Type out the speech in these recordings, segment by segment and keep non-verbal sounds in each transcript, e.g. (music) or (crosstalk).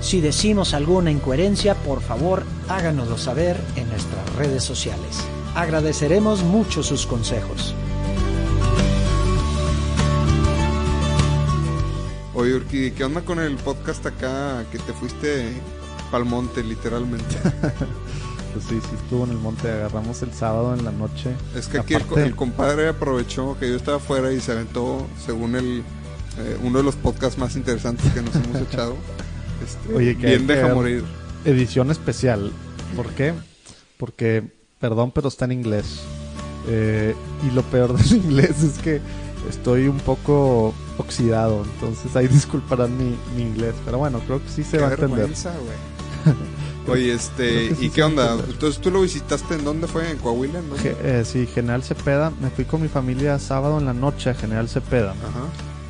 Si decimos alguna incoherencia, por favor háganoslo saber en nuestras redes sociales. Agradeceremos mucho sus consejos. Oye, Urquidi, ¿qué onda con el podcast acá que te fuiste pa'l monte, literalmente? (laughs) Pues sí, sí estuvo en el monte, agarramos el sábado en la noche. Es que aquí el compadre aprovechó que yo estaba afuera y se aventó, según el eh, uno de los podcasts más interesantes que nos hemos (laughs) echado. Este, Oye, que bien que deja ver- morir. Edición especial. ¿Por qué? Porque, perdón, pero está en inglés. Eh, y lo peor del (laughs) inglés es que estoy un poco oxidado. Entonces ahí (laughs) disculparán mi, mi inglés. Pero bueno, creo que sí se Qué va a entender. (laughs) Oye, este, que sí ¿y qué onda? Entonces tú lo visitaste en dónde fue? ¿En Coahuila? ¿En dónde? Eh, sí, General Cepeda. Me fui con mi familia sábado en la noche a General Cepeda. Ajá.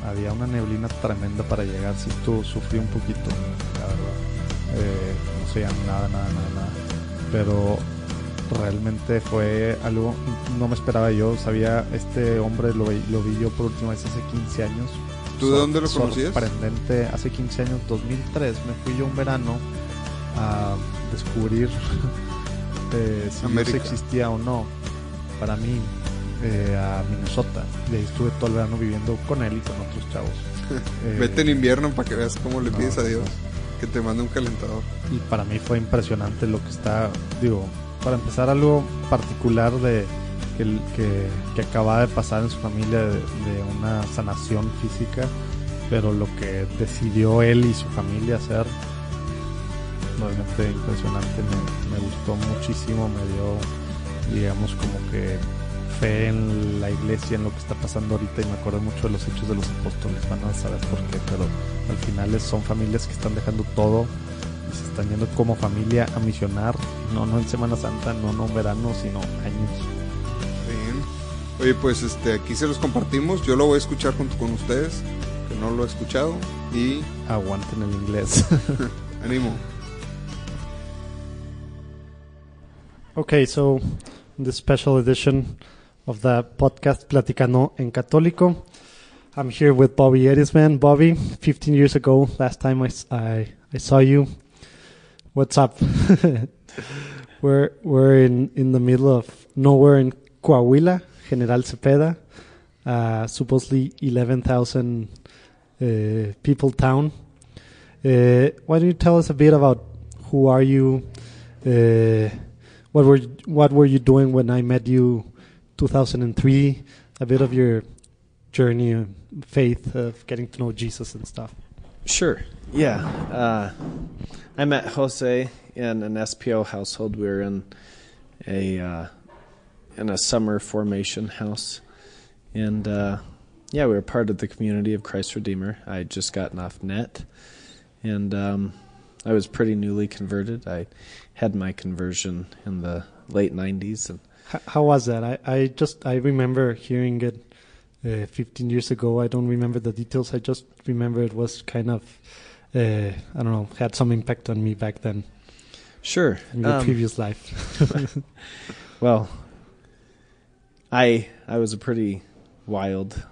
Había una neblina tremenda para llegar. Sí, tú sufrí un poquito, la verdad. Eh, no sé, nada, nada, nada, nada. Pero realmente fue algo, no me esperaba yo. Sabía, este hombre lo, vi- lo vi yo por última vez hace 15 años. ¿Tú de dónde lo conocías? Sorprendente. Hace 15 años, 2003, me fui yo un verano a descubrir (laughs) eh, si Dios existía o no. Para mí, eh, a Minnesota. Y ahí estuve todo el verano viviendo con él y con otros chavos. (laughs) Eh, Vete en invierno para que veas cómo le no, pides a Dios no. que te mande un calentador. Y para mí fue impresionante lo que está, digo, para empezar algo particular de que, que, que acaba de pasar en su familia de, de una sanación física, pero lo que decidió él y su familia hacer, realmente impresionante, me, me gustó muchísimo, me dio, digamos, como que fe en la iglesia, en lo que está pasando ahorita y me acuerdo mucho de los hechos de los apóstoles, van a saber por qué, pero al final es- son familias que están dejando todo y se están yendo como familia a misionar, no, no en Semana Santa, no, no en verano, sino años. Bien. Oye, pues este, aquí se los compartimos. Yo lo voy a escuchar junto con ustedes, que no lo he escuchado. Y Aguanten el inglés. (laughs) ánimo. Okay, so in this special edition of the podcast Platicando en Católico, I'm here with Bobby Edisman. Bobby, 15 years ago, last time I I saw you. What's up? (laughs) we're we're in, in the middle of nowhere in Coahuila, General Cepeda, uh, supposedly 11,000 uh, people town. Uh, why don't you tell us a bit about who are you? Uh, what were what were you doing when I met you 2003 a bit of your journey of faith of getting to know Jesus and stuff Sure. Yeah. Uh, I met Jose in an SPO household. We were in a uh, in a summer formation house, and uh, yeah, we were part of the community of Christ Redeemer. I had just gotten off net, and um, I was pretty newly converted. I had my conversion in the late '90s, and H- how was that I, I just I remember hearing it uh, 15 years ago I don't remember the details I just remember it was kind of uh, I don't know had some impact on me back then sure. in your um, previous life (laughs) Well, I I was a pretty wild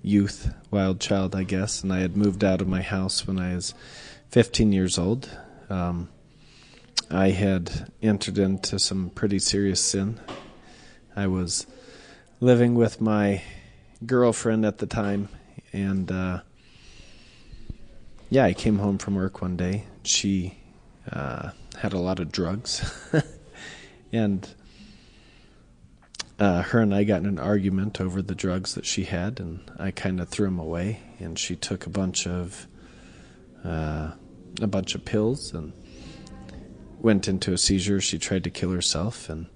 youth, wild child, I guess, and I had moved out of my house when I was 15 years old. Um, I had entered into some pretty serious sin. I was living with my girlfriend at the time, and uh, yeah, I came home from work one day. She uh, had a lot of drugs, (laughs) and uh, her and I got in an argument over the drugs that she had, and I kind of threw them away. And she took a bunch of uh, a bunch of pills, and went into a seizure. She tried to kill herself, and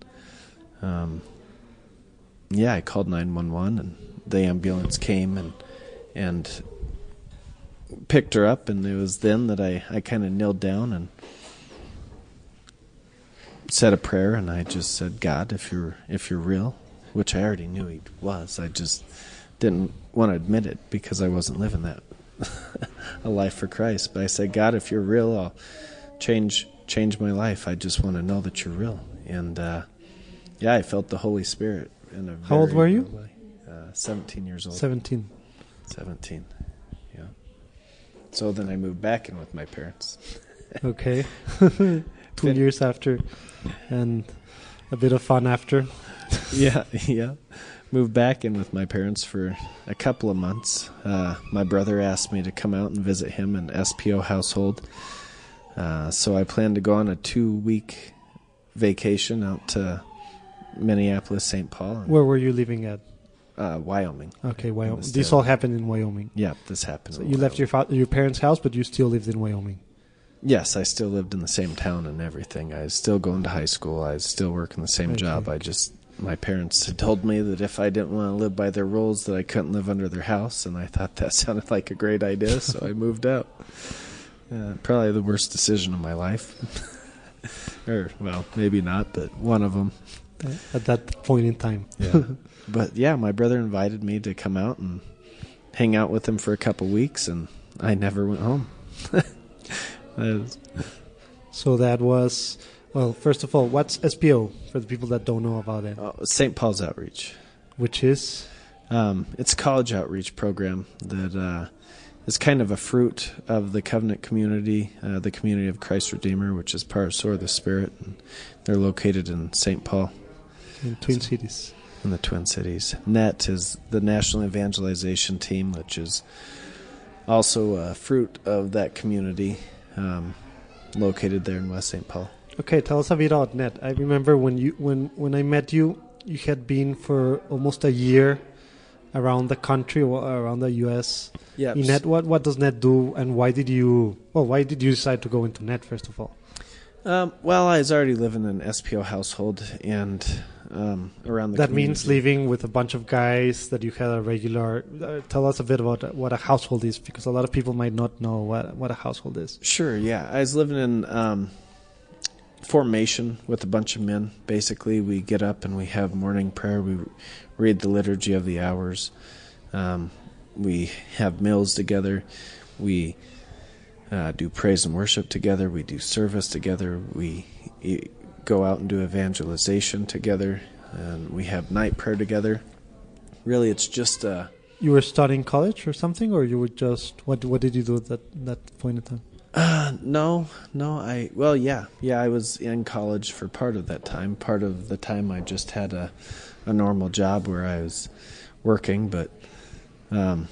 um, yeah, I called nine one one, and the ambulance came and and picked her up, and it was then that I I kind of knelt down and said a prayer, and I just said, God, if you're if you're real, which I already knew He was, I just didn't want to admit it because I wasn't living that (laughs) a life for Christ. But I said, God, if you're real, I'll change change my life. I just want to know that you're real. And uh, yeah, I felt the Holy Spirit. In a How old were you? way. Uh, Seventeen years old. 17. 17. Yeah. So then I moved back in with my parents. (laughs) Okay. (laughs) Two Fin- years after, and a bit of fun after. (laughs) yeah, yeah. Moved back in with my parents for a couple of months. Uh, my brother asked me to come out and visit him in SPO household. Uh, so I planned to go on a two week vacation out to Minneapolis, St. Paul, Where were you living at? uh, Wyoming. Okay, Wyoming. This all happened in Wyoming. Yeah, this happened. So you left your fa- your parents' house, but you still lived in Wyoming. Yes, I still lived in the same town and everything. I was still going to high school. I was still working the same Okay. job. I just my parents had told me that if I didn't want to live by their rules, that I couldn't live under their house, and I thought that (laughs) sounded like a great idea, so I (laughs) moved out. Uh, probably the worst decision of my life, (laughs) or well, maybe not, but one of them. Uh, At that point in time. Yeah. (laughs) but yeah, my brother invited me to come out and hang out with him for a couple weeks, and I never went home. (laughs) That So that was well. First of all, what's SPO for the people that don't know about it? oh, St. Paul's Outreach. Which is Um, it's a college outreach program that uh, is kind of a fruit of the covenant community, uh, the community of Christ Redeemer, which is part of Sword of the Spirit. And they're located in St. Paul in Twin Cities. in the Twin Cities. NET is the National Evangelization Team, which is also a fruit of that community, um, located there in West St. Paul. Okay, tell us a bit about Net. I remember when you when when I met you, you had been for almost a year around the country around the U.S. Yeah. In Net, what what does Net do, and why did you well why did you decide to go into Net first of all? Um, well, I was already living in an SPO household and um, around the. that means community. living with a bunch of guys that you had a regular. Uh, tell us a bit about what a household is, because a lot of people might not know what what a household is. Sure, yeah. I was living in um, formation with a bunch of men. Basically, we get up and we have morning prayer. We read the liturgy of the hours. Um, we have meals together. We uh, do praise and worship together. We do service together. We e- go out and do evangelization together. And we have night prayer together. Really, it's just uh, You were studying college or something, or you were just what what did you do at that that point in time? Uh, no, no. I well, yeah, yeah. I was in college for part of that time. Part of the time, I just had a a normal job where I was working, but um,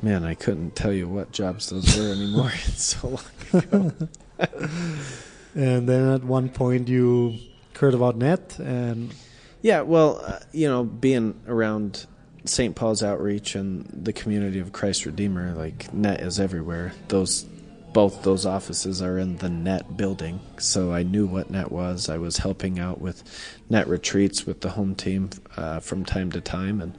man, I couldn't tell you what jobs those were anymore. (laughs) it's so long ago. (laughs) And then at one point you heard about Net, and Yeah, well, uh, you know, being around St. Paul's outreach and the community of Christ Redeemer, like net is everywhere. Those both those offices are in the net building, so I knew what net was. I was helping out with net retreats with the home team uh, from time to time, and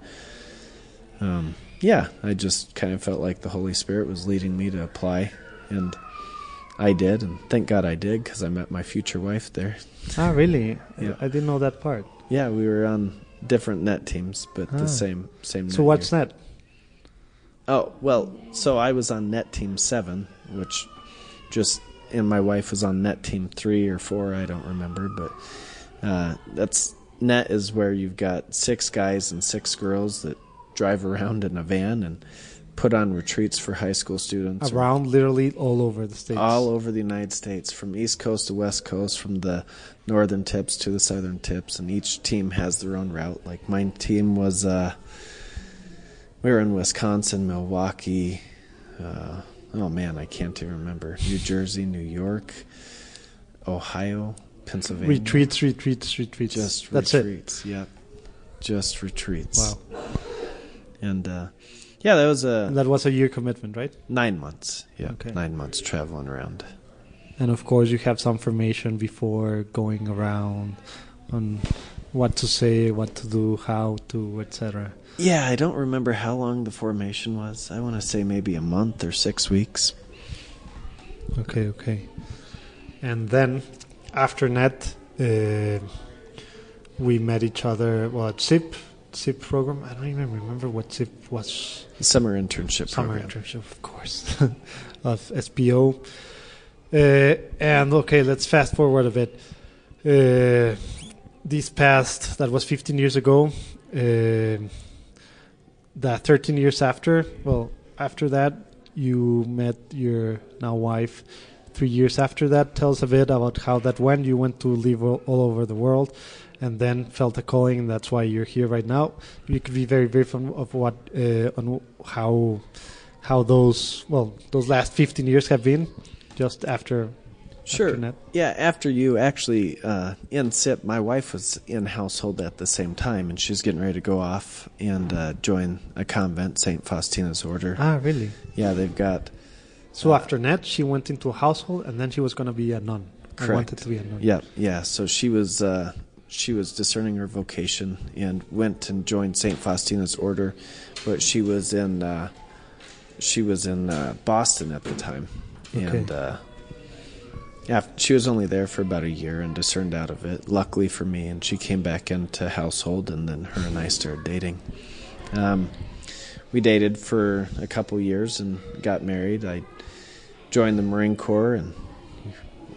um, yeah, I just kind of felt like the Holy Spirit was leading me to apply, and I did, and thank God I did because I met my future wife there. ah, really? (laughs) Yeah. I didn't know that part. Yeah, we were on different net teams, but Ah. the same same. So what's year. Net? Oh well, so I was on net team seven, which just and my wife was on net team three or four, I don't remember, but uh, that's net is where you've got six guys and six girls that drive around in a van and put on retreats for high school students or- Around literally all over the states. all over the United States, from East Coast to West Coast, from the northern tips to the southern tips, and each team has their own route. Like my team was, uh, we were in Wisconsin, Milwaukee. Uh, oh man, I can't even remember. New Jersey, New York, Ohio, Pennsylvania. retreats, retreats, retreats. Just That's retreats. Yep. Just retreats. Wow. And uh, yeah, that was And a that was a year commitment, right? nine months. Yeah, Okay. nine months traveling around. and of course you have some formation before going around on what to say, what to do, how to, etc. Yeah, I don't remember how long the formation was. I want to say maybe a month or six weeks. Okay, okay. And then after that, uh, we met each other. Well, at SIP, SIP program. I don't even remember what SIP was. Summer internship Summer program. internship, of course, (laughs) of SPO. Uh, and okay, let's fast forward a bit. Uh, this past, that was 15 years ago. Uh, that 13 years after, well, after that, you met your now wife. Three years after that, tell us a bit about how that went. You went to live all, all over the world, and then felt a calling, and that's why you're here right now. You could be very brief on of what uh, on how how those well those last 15 years have been, just after. Sure. After. Yeah, after you actually uh, in SIP, my wife was in household at the same time, and she was getting ready to go off and uh, join a convent, Saint Faustina's order. Ah, really? Yeah, they've got So Uh, after that, she went into a household, and then she was going to be a nun. I Correct. wanted to be a nun. Yeah, yeah. So she was uh, she was discerning her vocation and went and joined Saint Faustina's order, but she was in uh, she was in uh, Boston at the time, Okay. and uh, yeah, she was only there for about a year and discerned out of it. Luckily for me, and she came back into household, and then her and I started dating. Um, we dated for a couple years and got married. I joined the Marine Corps and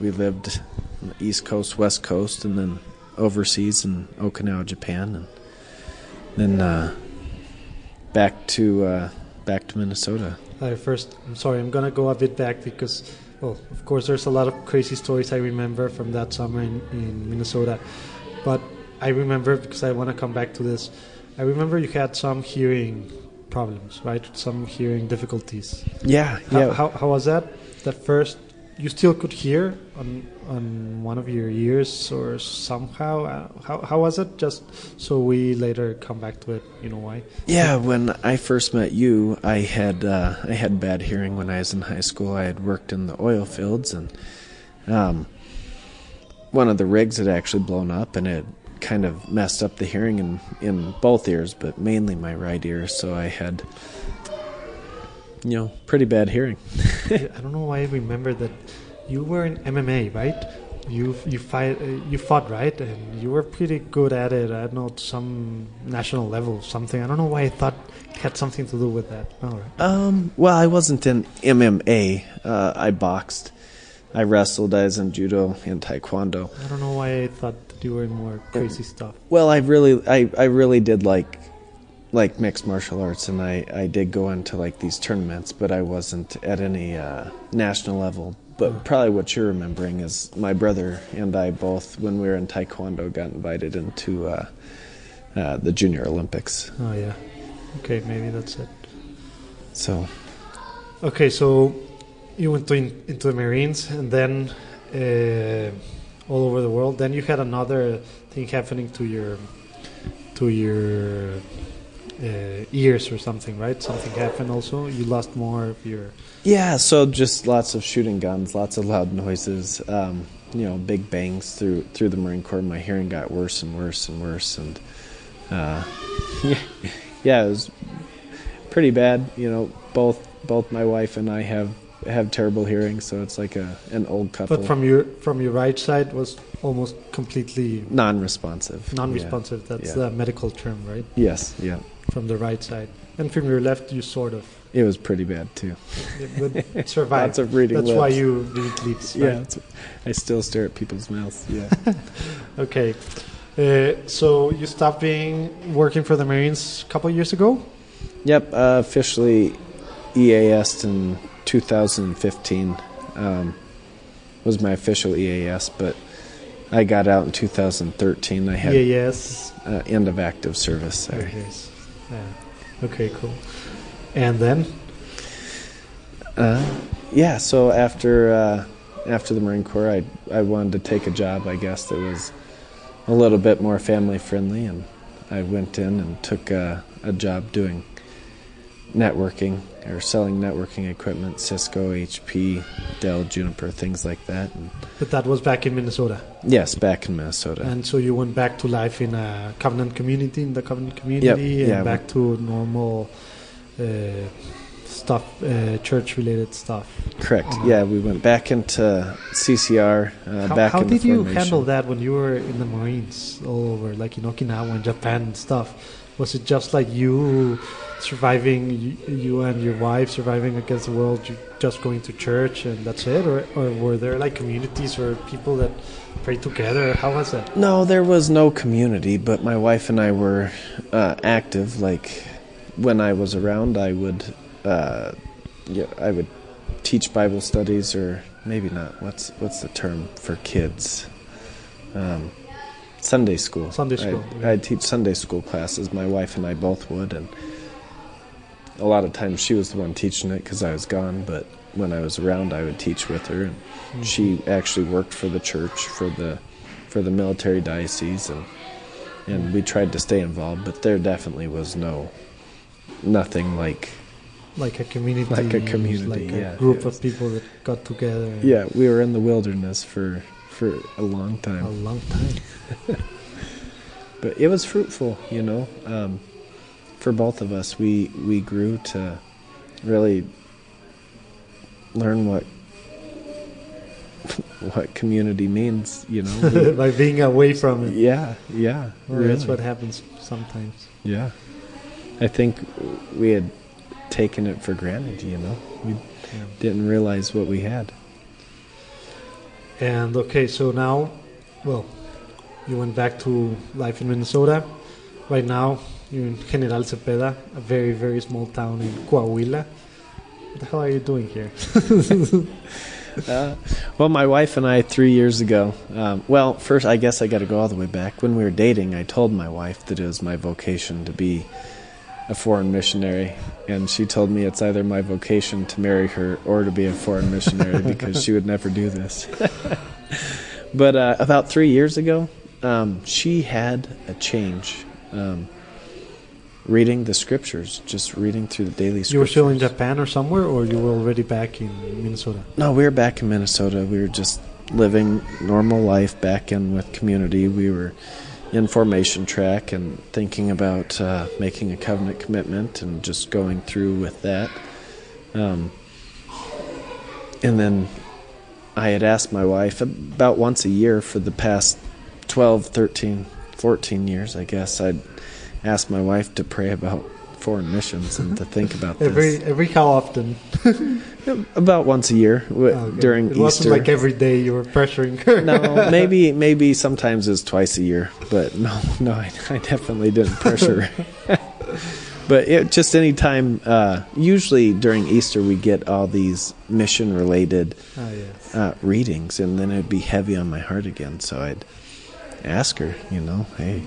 we lived on the East Coast, West Coast, and then overseas in Okinawa, Japan, and then uh, back to uh, back to Minnesota. I first, I'm sorry, I'm gonna go a bit back because, well, of course, there's a lot of crazy stories I remember from that summer in, in Minnesota. But I remember because I want to come back to this. I remember you had some hearing problems, right? Some hearing difficulties. Yeah, How, yeah. how, how was that? That first, you still could hear on on one of your ears or somehow. Uh, how how was it? Just so we later come back to it. You know why? Yeah, when I first met you, I had uh, I had bad hearing when I was in high school. I had worked in the oil fields, and um, one of the rigs had actually blown up, and it kind of messed up the hearing in in both ears, but mainly my right ear. So I had, you know, pretty bad hearing. (laughs) (laughs) I don't know why I remember that you were in MMA, right? You you fight uh, you fought right, and you were pretty good at it. I don't know some national level, something. I don't know why I thought it had something to do with that. All right. Um, well, I wasn't in MMA. Uh, I boxed, I wrestled. I was in judo and taekwondo. I don't know why I thought that you were in more crazy stuff. Well, I really, I, I really did like, like mixed martial arts, and I, I did go into like these tournaments, but I wasn't at any uh, national level. But probably what you're remembering is my brother and I both, when we were in taekwondo, got invited into uh, uh, the Junior Olympics. Oh yeah. Okay, maybe that's it. So Okay, so you went to in, into the Marines, and then uh, all over the world. Then you had another thing happening to your to your uh, ears or something, right? Something happened also. You lost more of your. Yeah, so just lots of shooting guns, lots of loud noises, um, you know, big bangs through through the Marine Corps. My hearing got worse and worse and worse, and uh, yeah, (laughs) yeah, it was pretty bad. You know, both both my wife and I have have terrible hearing, so it's like a an old couple, But from your from your right side was almost completely non-responsive. non-responsive. Yeah, That's yeah. the medical term, right? Yes, yeah, From the right side, and from your left, you sort of it was pretty bad too. (laughs) but survived. Lots of reading That's why you read lips. Yeah, right? it's- I still stare at people's mouths. Yeah. (laughs) Okay. Uh, so you stopped being working for the Marines a couple of years ago. Yep, uh, officially EAS in 2015 um, was my official EAS, but I got out in 2013. I had Yeah. Yes. uh, end of active service. Sorry. Yes. Yeah. Okay. Cool. And then Uh, yeah, so after uh, after the Marine Corps, I I wanted to take a job. I guess that was a little bit more family friendly, and I went in and took a, a job doing networking or selling networking equipment, Cisco, HP, Dell, Juniper, things like that. And But that was back in Minnesota. yes, back in Minnesota. And so you went back to life in a covenant community, in the covenant community, and yeah, back to normal uh, stuff, uh, church related stuff. Correct. Uh-huh. Yeah, we went back into CCR. Uh, how back how did you handle that when you were in the Marines all over, like in Okinawa and Japan and stuff? Was it just like you surviving, you, you and your wife surviving against the world, you just going to church and that's it? Or, or were there like communities or people that prayed together? How was that? No, there was no community, but my wife and I were uh, active. Like when I was around, I would, uh, yeah, I would teach Bible studies, or maybe not. What's what's the term for kids? Um, Sunday school. Sunday school, yeah. I'd teach Sunday school classes. My wife and I both would, and a lot of times she was the one teaching it because I was gone. But when I was around, I would teach with her, and Mm-hmm. she actually worked for the church for the for the military diocese and and we tried to stay involved but there definitely was no nothing like like a community, Like a community, like a yeah, group of people that got together. yeah we were in the wilderness for for a long time. a long time. (laughs) but it was fruitful you know um, for both of us we we grew to really learn what (laughs) what community means you know (laughs) by being away from it. yeah yeah Well, That's what happens sometimes. Yeah. I think we had taken it for granted, you know. We Yeah. didn't realize what we had. And okay, so now, well, you went back to life in Minnesota. Right now, you're in General Cepeda, a very, very small town in Coahuila. What the hell are you doing here? (laughs) Uh, well, my wife and I, three years ago, um, well, first, I guess I got to go all the way back. When we were dating, I told my wife that it was my vocation to be a foreign missionary. And she told me it's either my vocation to marry her or to be a foreign missionary (laughs) because she would never do this. (laughs) but uh, about three years ago, um, she had a change. Um, reading the scriptures, just reading through the daily scriptures. You were still in Japan or somewhere, or you were already back in Minnesota? No, we were back in Minnesota. We were just living normal life back in with community. We were in formation track and thinking about uh, making a covenant commitment and just going through with that. Um, and then I had asked my wife about once a year for the past 12, 13, 14 years, I guess. I'd ask my wife to pray about foreign missions and to think about (laughs) this. Every every how often? (laughs) About once a year w- Okay. during it Easter. wasn't like every day you were pressuring her. no, (laughs) maybe maybe sometimes it's twice a year, but no, no, I, I definitely didn't pressure. her. but it, just any time. Uh, usually during Easter, we get all these mission related Ah, yes. uh, readings, and then it'd be heavy on my heart again. So I'd ask her, you know, hey,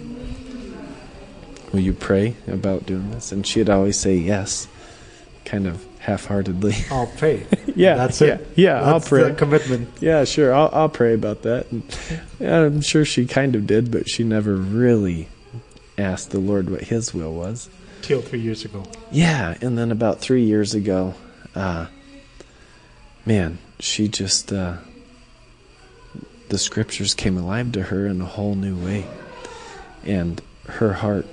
will you pray about doing this? And she'd always say yes, kind of half-heartedly. (laughs) I'll pray. (laughs) yeah, That's yeah, it. Yeah, I'll pray. commitment. Yeah, sure. I'll I'll pray about that. And yeah, I'm sure she kind of did, but she never really asked the Lord what His will was. Till three years ago. Yeah, and then about three years ago, uh, man, she just uh, the scriptures came alive to her in a whole new way, and her heart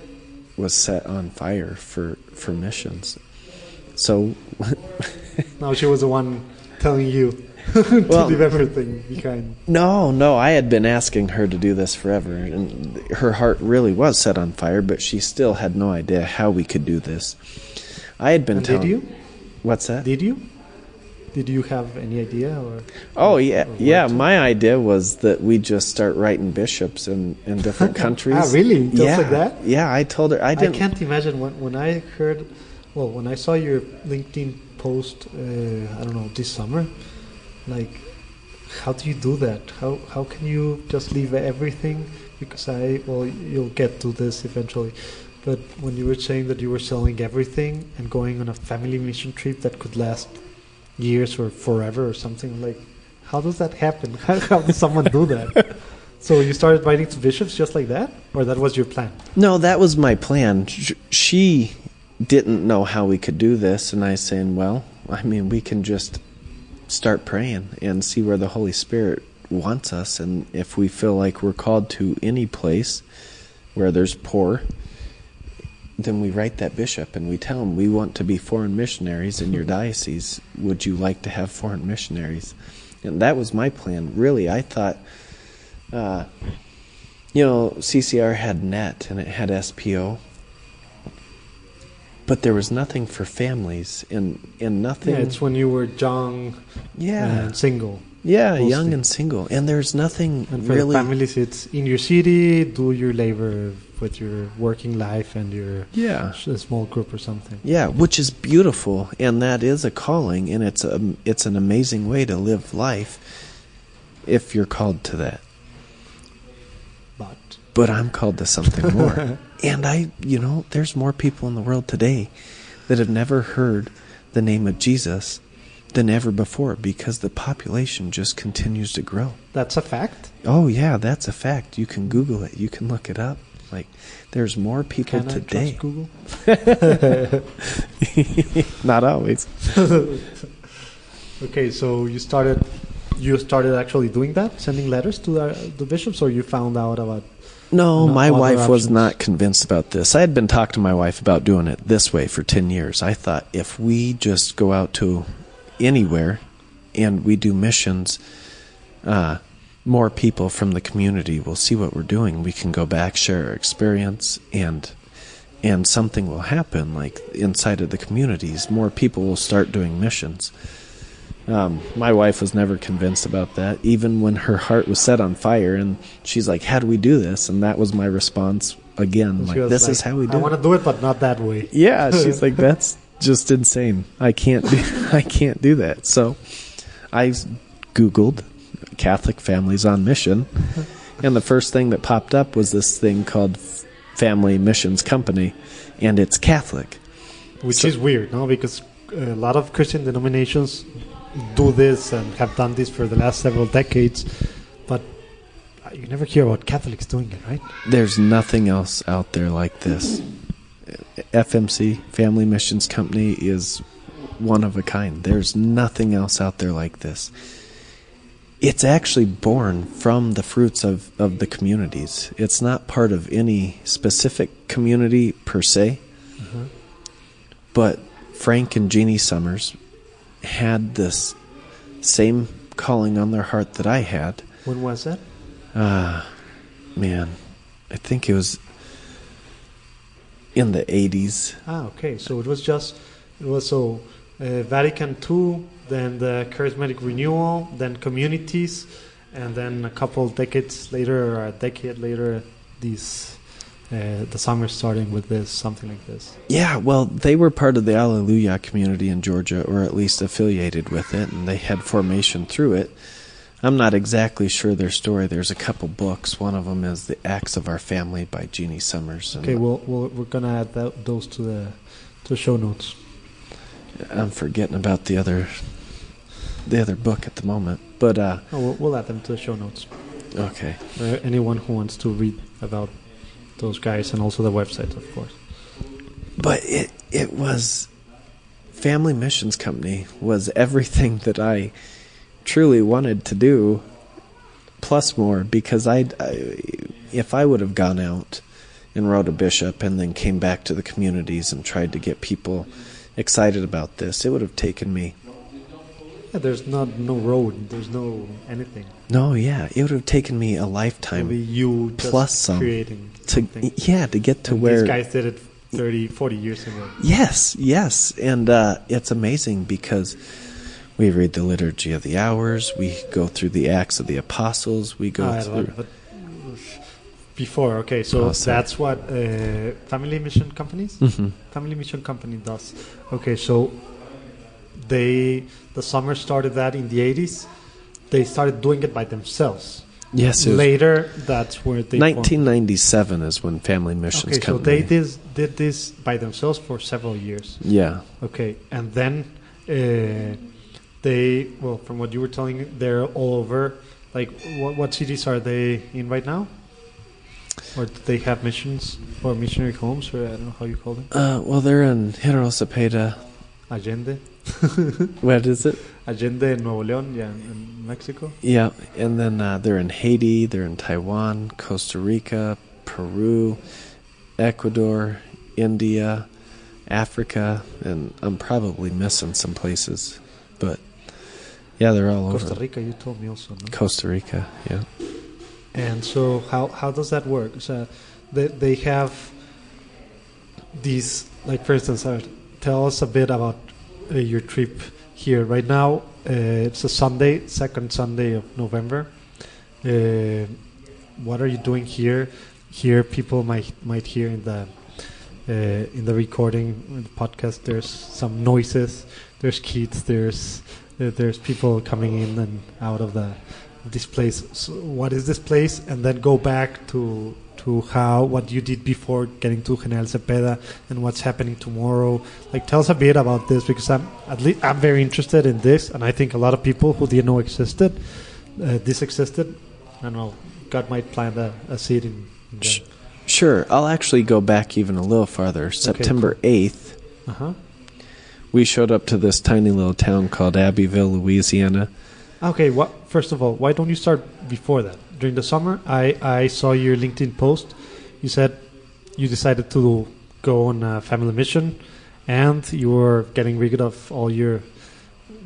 was set on fire for for missions. So (laughs) Now she was the one telling you (laughs) to Well- leave everything behind. No, no, I had been asking her to do this forever, and her heart really was set on fire, but she still had no idea how we could do this. I had been And telling. did you? What's that? Did you? Did you have any idea or? oh yeah, or yeah. My idea was that we just start writing bishops in in different (laughs) countries. Ah, really? Just yeah, like that? Yeah, I told her I I, didn't. can't imagine when when I heard, well, when I saw your LinkedIn post, uh, I don't know, this summer, like, how do you do that? How how can you just leave everything? Because I, well, you'll get to this eventually, but when you were saying that you were selling everything and going on a family mission trip that could last years or forever or something like, how does that happen? (laughs) How, does someone do that? So you started writing to bishops just like that, or that was your plan? No, that was my plan. She didn't know how we could do this, and I saying, well, I mean, we can just start praying and see where the Holy Spirit wants us, and if we feel like we're called to any place where there's poor, then we write that bishop and we tell him we want to be foreign missionaries in your diocese. Would you like to have foreign missionaries? And that was my plan. Really, I thought, uh, you know, CCR had net and it had SPO, but there was nothing for families and and nothing. Yeah, it's when you were young yeah, and single. yeah, mostly. young and single, and there's nothing And for really. families, it's in your city, do your labor with your working life and your yeah, small group or something. Yeah, which is beautiful, and that is a calling, and it's a it's an amazing way to live life if you're called to that. But But I'm called to something more, (laughs) and I, you know, there's more people in the world today that have never heard the name of Jesus than ever before because the population just continues to grow. that's a fact. Oh yeah, that's a fact. You can Google it. You can look it up. Like, there's more people Can I today. Google? (laughs) Not always. (laughs) Okay, so you started, you started actually doing that, sending letters to the, the bishops, or you found out about? No, No my wife was not convinced about this. I had been talking to my wife about doing it this way for 10 years. I thought if we just go out to anywhere and we do missions, uh, more people from the community will see what we're doing. We can go back, share our experience, and and something will happen. Like inside of the communities, more people will start doing missions. Um, my wife was never convinced about that, even when her heart was set on fire. And she's like, "How do we do this?" And that was my response again. Like, this like, is how we do." I want to do it, but not that way. Yeah, she's like, (laughs) "That's just insane. I can't do. (laughs) I can't do that." So, I googled Catholic families on mission, and the first thing that popped up was this thing called Family Missions Company, and it's Catholic. Which So- is weird, no? Because a lot of Christian denominations do this and have done this for the last several decades, but you never hear about Catholics doing it, right? There's nothing else out there like this. FMC, Family Missions Company, is one of a kind. There's nothing else out there like this. It's actually born from the fruits of, of the communities. It's not part of any specific community per se, but Frank and Jeannie Summers had this same calling on their heart that I had. When was that? Ah, man, I think it was in the 80s. Ah, okay. So it was just it was so uh, Vatican II, then the charismatic renewal, then communities, and then a couple decades later, or a decade later, these uh, the summer starting with this something like this. Yeah, well, they were part of the Alleluia community in Georgia, or at least affiliated with it, and they had formation through it. I'm not exactly sure their story. There's a couple books. One of them is The Acts of Our Family by Jeannie Summers. And Okay, well, we'll we're gonna add tho- those to the to the show notes. I'm forgetting about the other the other book at the moment. But uh Oh, we'll, we'll add them to the show notes. okay. Uh, anyone who wants to read about those guys and also the website, of course. but it it was family missions company was everything (laughs) that I truly wanted to do plus more because I, I if I would have gone out and wrote a bishop and then came back to the communities and tried to get people excited about this it would have taken me Yeah, there's not no road, there's no anything. no yeah it would have taken me a lifetime Maybe you plus some creating to something. yeah to get to And where these guys did it 30, 40 years ago. Yes, yes, and uh, it's amazing because we read the liturgy of the hours, we go through the Acts of the Apostles, we go Ah, through. before, okay, so Oh, that's what uh, Family Mission Companies, Mhm. Family Mission Company does. Okay, so they the summer started that in the 80s. They started doing it by themselves. Yes, Later, that's where they. formed- 1997 is when Family Missions Okay, so they did, did this by themselves for several years. Yeah, Okay, and then uh, they, well, from what you were telling, they're all over. Like, what, what cities are they in right now? or do they have missions or missionary homes, or I don't know how you call them? Uh, well, they're in General Cepeda. Allende, (laughs) What is it? Allende in Nuevo León, yeah, in Mexico. Yeah, and then uh, they're in Haiti, they're in Taiwan, Costa Rica, Peru, Ecuador, India, Africa, and I'm probably missing some places, but yeah, they're all Costa over. Rica, you told me also. No? Costa Rica, yeah. And so, how how does that work? So, they they have these, like for instance, tell us a bit about uh, your trip here. Right now, uh, it's a Sunday, second Sunday of November. Uh, what are you doing here? Here, people might might hear in the uh, in the recording, in the podcast. There's some noises. There's kids. There's uh, there's people coming in and out of the this place. So what is this place? And then go back to to how what you did before getting to General Cepeda and what's happening tomorrow. Like, tell us a bit about this because I'm at least I'm very interested in this, and I think a lot of people who didn't know existed, uh, this existed. I don't know. God might plant a, a seed in. in Sure, I'll actually go back even a little farther. September 8th, uh huh. we showed up to this tiny little town called Abbeville, Louisiana. Okay. What? First of all, why don't you start before that? During the summer, I I saw your LinkedIn post. You said you decided to go on a family mission, and you were getting rid of all your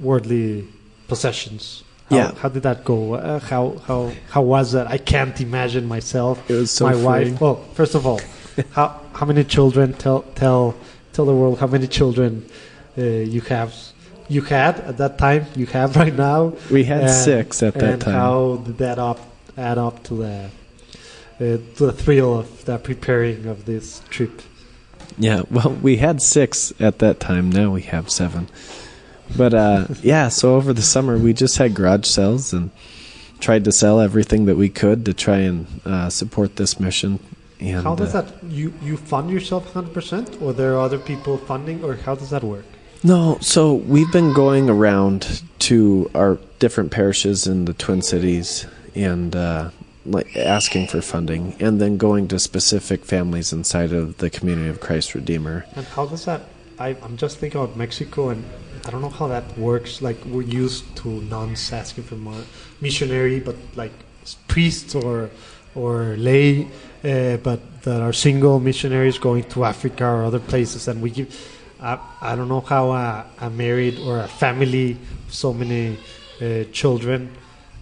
worldly possessions. How, Yeah. How did that go? Uh, how how how was that? I can't imagine myself. It was so my freeing. wife. Well, first of all, (laughs) how how many children? Tell tell tell the world how many children uh, you have. You had at that time. You have (laughs) right now. We had And- six at that and time. how did that up add up to the uh, to the thrill of the preparing of this trip? Yeah, well, we had six at that time. Now we have seven. But uh, (laughs) yeah, so over the summer we just had garage sales and tried to sell everything that we could to try and uh, support this mission. And how does uh, that you you fund yourself hundred percent, or there are other people funding, or how does that work? No, so we've been going around to our different parishes in the Twin Cities and uh, like asking for funding, and then going to specific families inside of the community of Christ Redeemer. And how does that? I, I'm just thinking about Mexico, and I don't know how that works. Like we're used to nuns asking for more missionary, but like priests or or lay, uh, but that are single missionaries going to Africa or other places, and we give. I, I don't know how a, a married or a family, so many uh, children,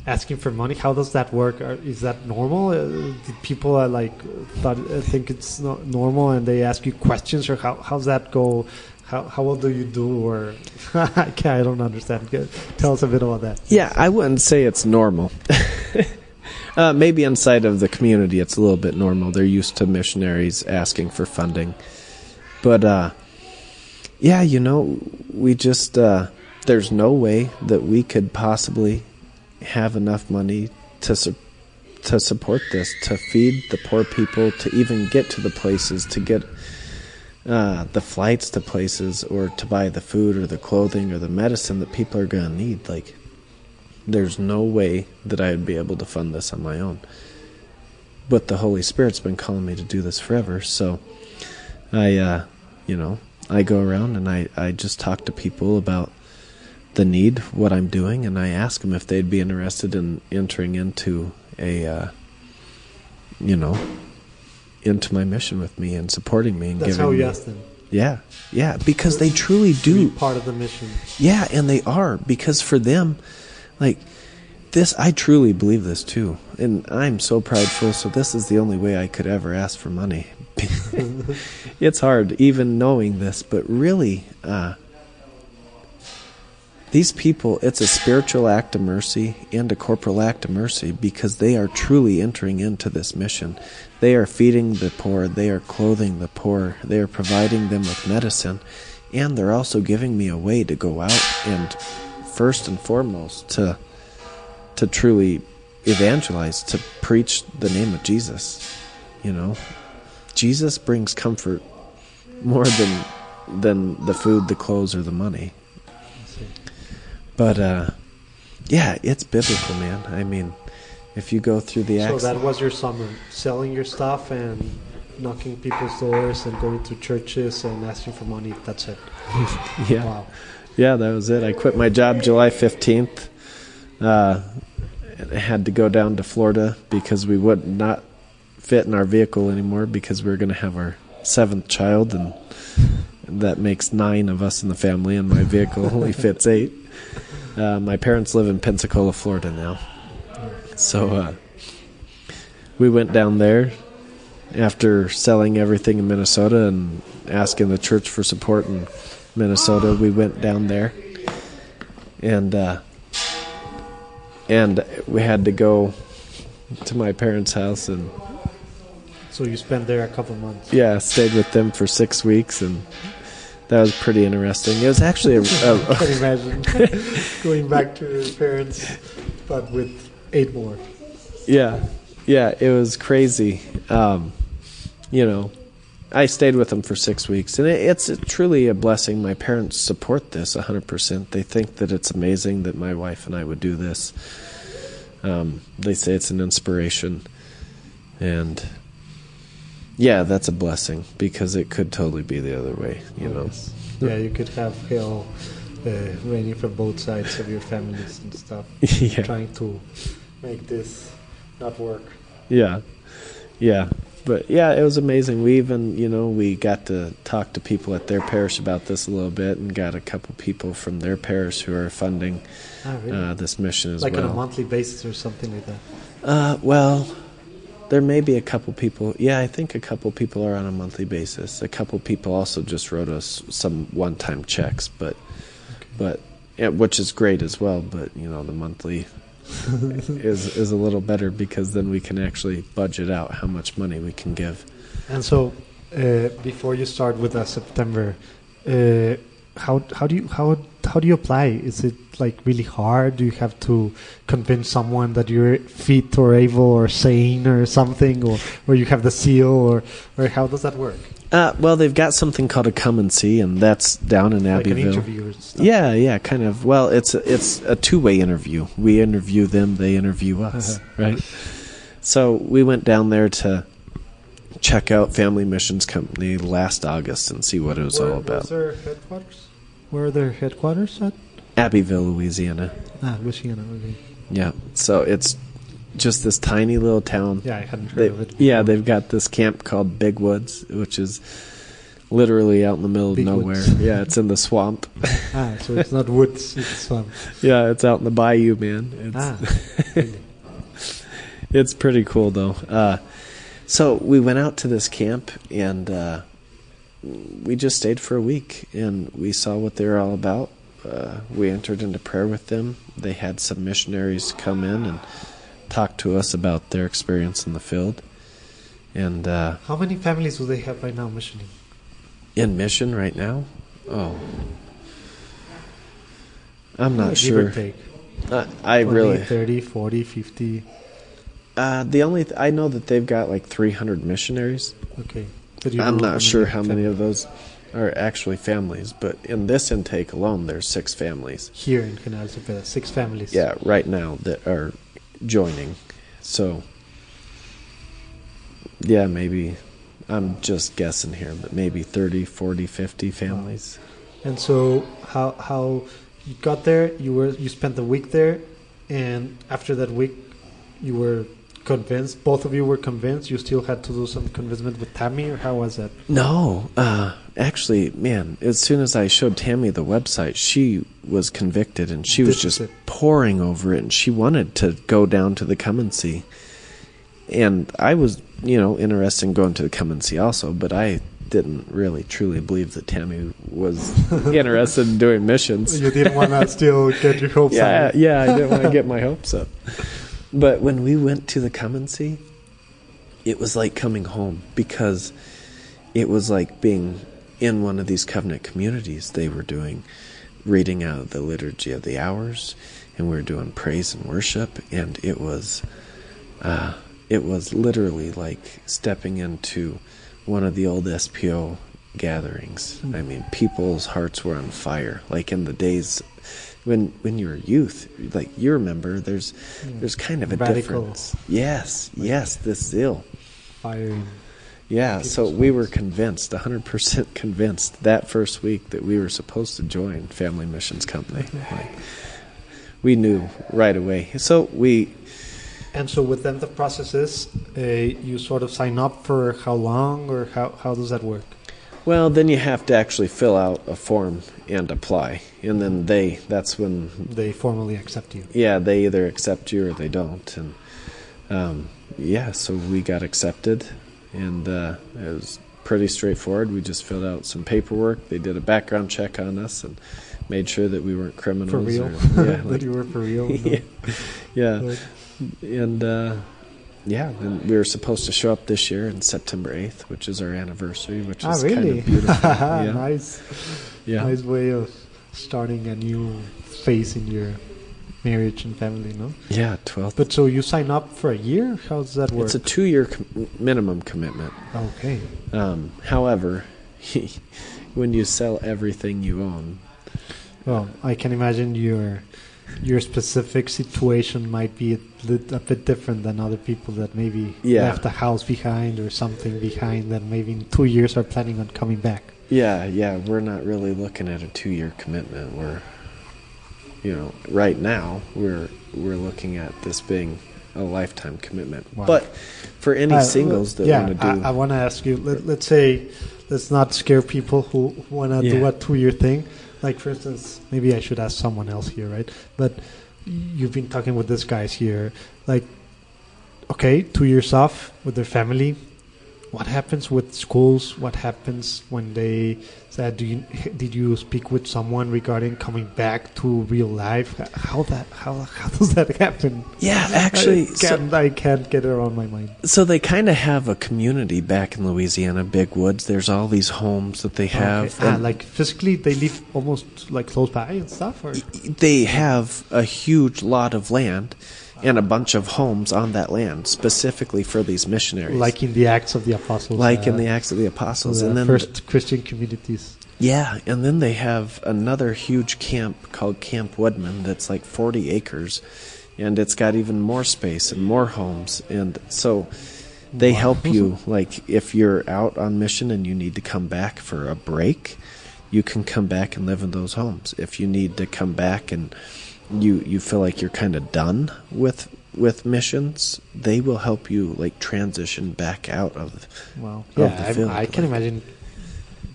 asking for money. How does that work? Are, is that normal? Uh, people uh, like thought, uh, think it's not normal and they ask you questions, or how how's that go? How how well do you do? Or (laughs) I I don't understand. Tell us a bit about that. Yeah, I wouldn't say it's normal. (laughs) uh, maybe inside of the community, it's a little bit normal. They're used to missionaries asking for funding, but uh, yeah, you know, we just uh, there's no way that we could possibly have enough money to su- to support this, to feed the poor people, to even get to the places, to get uh, the flights to places, or to buy the food or the clothing or the medicine that people are going to need. Like, there's no way that I would be able to fund this on my own. But the Holy Spirit's been calling me to do this forever, so I, uh, you know, I go around and I, I just talk to people about the need, what I'm doing, and I ask them if they'd be interested in entering into a, uh, you know, into my mission with me and supporting me and That's giving how me. you ask them. Yeah, yeah, because they truly do. part of the mission. Yeah, and they are because for them, like this, I truly believe this too, and I'm so prideful. So this is the only way I could ever ask for money. (laughs) (laughs) it's hard even knowing this, but really, uh, these people, it's a spiritual act of mercy and a corporal act of mercy because they are truly entering into this mission. They are feeding the poor, they are clothing the poor, they are providing them with medicine, and they're also giving me a way to go out and first and foremost to to truly evangelize, to preach the name of Jesus. You know, Jesus brings comfort more than than the food, the clothes, or the money. But uh, yeah, it's biblical, man. I mean, if you go through the So that was your summer, selling your stuff and knocking people's doors and going to churches and asking for money. That's it. (laughs) yeah. Wow. Yeah, that was it. I quit my job July 15th. Uh, I had to go down to Florida because we would not fit in our vehicle anymore because we were going to have our seventh child, and that makes nine of us in the family, and my vehicle only fits eight. Uh, my parents live in Pensacola, Florida now. So uh, we went down there after selling everything in Minnesota and asking the church for support in Minnesota. We went down there, and uh, and we had to go to my parents' house and So you spent there a couple months. yeah, stayed with them for six weeks, and that was pretty interesting. It was actually a, a, (laughs) can imagine (laughs) going back to your parents, but with eight more. yeah, yeah, it was crazy. Um, you know, I stayed with them for six weeks, and it, it's truly a blessing. My parents support this 100%. They think that it's amazing that my wife and I would do this. Um, they say it's an inspiration, and yeah, that's a blessing because it could totally be the other way. You know, Yeah, you could have hell uh, raining from both sides of your families and stuff, (laughs) yeah, trying to make this not work. yeah, yeah. But yeah, it was amazing. We even, you know, we got to talk to people at their parish about this a little bit, and got a couple people from their parish who are funding Ah, really? uh, this mission as like well. Like on a monthly basis or something like that. Uh, well, there may be a couple people. Yeah, I think a couple people are on a monthly basis. A couple people also just wrote us some one-time checks, but but yeah, which is great as well. But you know, the monthly (laughs) is is a little better because then we can actually budget out how much money we can give. And so, uh, before you start with uh, September, uh, how how do you how how do you apply? Is it like really hard? Do you have to convince someone that you're fit or able or sane or something, or or you have the seal, or or how does that work? Uh, well, they've got something called a come and see, and that's down in Like an Abbeville. interview or stuff? Yeah, yeah, kind of. Well, it's it's a two-way interview. We interview them, they interview us, right? So we went down there to check out Family Missions Company last August and see what it was Where, all where's about. their headquarters? Where are their headquarters at? Abbeville, Louisiana. Ah, Louisiana. Okay. Yeah. So it's just this tiny little town. Yeah, I hadn't heard They, of it. yeah, they've got this camp called Big Woods, which is literally out in the middle of nowhere. Woods. Yeah, it's in the swamp. (laughs) Ah, so it's not woods, it's swamp. yeah, it's out in the bayou, man. It's, Ah? (laughs) It's pretty cool though. Uh, so we went out to this camp and uh, we just stayed for a week and we saw what they were all about. Uh, we entered into prayer with them. They had some missionaries come in and talk to us about their experience in the field. And uh, How many families do they have right now missioning? in mission right now, oh, I'm not Give sure. or take. Uh, I 20, really 30, 40, 50. uh, the only th- I know that they've got like 300 missionaries. Okay. I'm not sure how many of those are actually families, but in this intake alone, there's six families. Here in Cepeda, six families. Yeah, right now that are joining. So, yeah, maybe I'm just guessing here, but maybe 30, 40, 50 families. Wow. And so how how you got there? You were you spent the week there, and after that week, you were convinced. Both of you were convinced. You still had to do some convincement with Tammy, or how was that? No, uh, actually, man, as soon as I showed Tammy the website, she was convicted and she was just pouring over it and she wanted to go down to the come and see. And I was, you know, interested in going to the come and see also, but I didn't really truly believe that Tammy was (laughs) interested in doing missions. You didn't want to (laughs) still get your hopes Yeah, up. yeah, I didn't want to get my hopes up. But when we went to the see, it was like coming home because it was like being in one of these covenant communities. They were doing reading out of the liturgy of the hours, and we were doing praise and worship, and it was, uh, it was literally like stepping into one of the old SPO gatherings. I mean, people's hearts were on fire, like in the days when when you're a youth, like you remember, there's there's kind of a Radical. difference. Yes, yes, this zeal. Firing. Yeah, so we were convinced, 100% convinced that first week that we were supposed to join Family Missions Company. (laughs) Like, we knew right away. So we, And so within the process is uh, you sort of sign up for how long or how, how does that work? Well, then you have to actually fill out a form and apply. And then they, that's when, They formally accept you. yeah, they either accept you or they don't. And um, yeah, so we got accepted. And uh, it was pretty straightforward. We just filled out some paperwork. They did a background check on us and made sure that we weren't criminals. For real? Or, yeah, (laughs) that you were for real? yeah, (laughs) yeah, Like, and uh, yeah, and we were supposed to show up this year on September eighth, which is our anniversary, which ah, is really? kind of beautiful. (laughs) yeah, nice. yeah, Nice way of starting a new phase in your marriage and family, no? yeah. Twelfth. But so you sign up for a year? How does that work? It's a two-year com- minimum commitment. okay. Um, however, (laughs) when you sell everything you own, Well, I can imagine your your specific situation might be a, a bit different than other people that maybe Yeah. left a house behind or something behind that maybe in two years are planning on coming back. yeah, yeah, we're not really looking at a two-year commitment. We're, you know, right now we're we're looking at this being a lifetime commitment. Wow. But for any Uh, singles that yeah, want to do, I, I want to ask you. Let, let's say, let's not scare people who want to do a two-year thing. Like, for instance, maybe I should ask someone else here, right? But you've been talking with these guys here. Like, okay, two years off with their family. What happens with schools? What happens when they said, "Do you did you speak with someone regarding coming back to real life? How that how how (laughs) does that happen?" yeah, actually, I can't, I can't get it on my mind. so they kind of have a community back in Louisiana, big woods. There's all these homes that they have. Okay. Ah, like physically, they live almost like close by and stuff, or they have a huge lot of land and a bunch of homes on that land specifically for these missionaries. like in the Acts of the Apostles, like in uh, the Acts of the Apostles, the and then first Christian communities. Yeah, and then they have another huge camp called Camp Woodman that's like 40 acres, and it's got even more space and more homes, and so they Wow. help you. (laughs) Like if you're out on mission and you need to come back for a break, you can come back and live in those homes. If you need to come back and you you feel like you're kind of done with with missions, they will help you like transition back out of. Wow, Of the yeah, field, I, I can like- imagine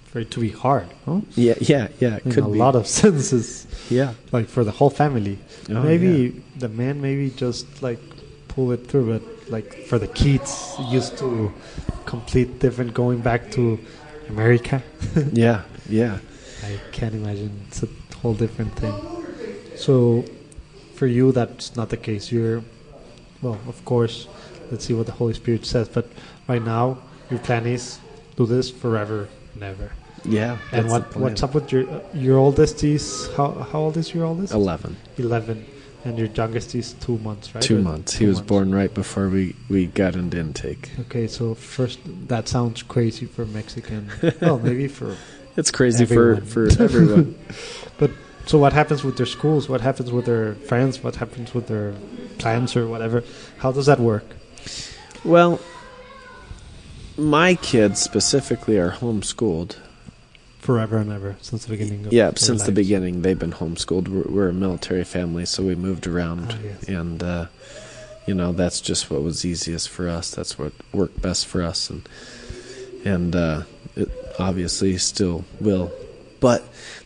for it to be hard, huh? Yeah, yeah, yeah. It in could a be. lot of (laughs) senses, yeah. like for the whole family. Oh, maybe the man maybe just like pull it through, but like for the kids used to complete different going back to America. (laughs) Yeah, yeah. I can't imagine. It's a whole different thing. So, for you, that's not the case. You're, well, of course, let's see what the Holy Spirit says. But right now, your plan is do this forever, never. Yeah. And what what's up with your your oldest is how how old is your oldest? 11. Eleven, and your youngest is two months, right? Two months. He was months. born right before we, we got into intake. Okay, so first, that sounds crazy for Mexican. well, maybe for (laughs) It's crazy Everyone. for, for everyone. (laughs) So what happens with their schools? What happens with their friends? What happens with their plans or whatever? How does that work? well, my kids specifically are homeschooled. Forever and ever since the beginning. Of Yeah, since the beginning, they've been homeschooled. We're, we're a military family, so we moved around. Ah, yes. And, uh, you know, that's just what was easiest for us. That's what worked best for us. And, and uh, it obviously still will. But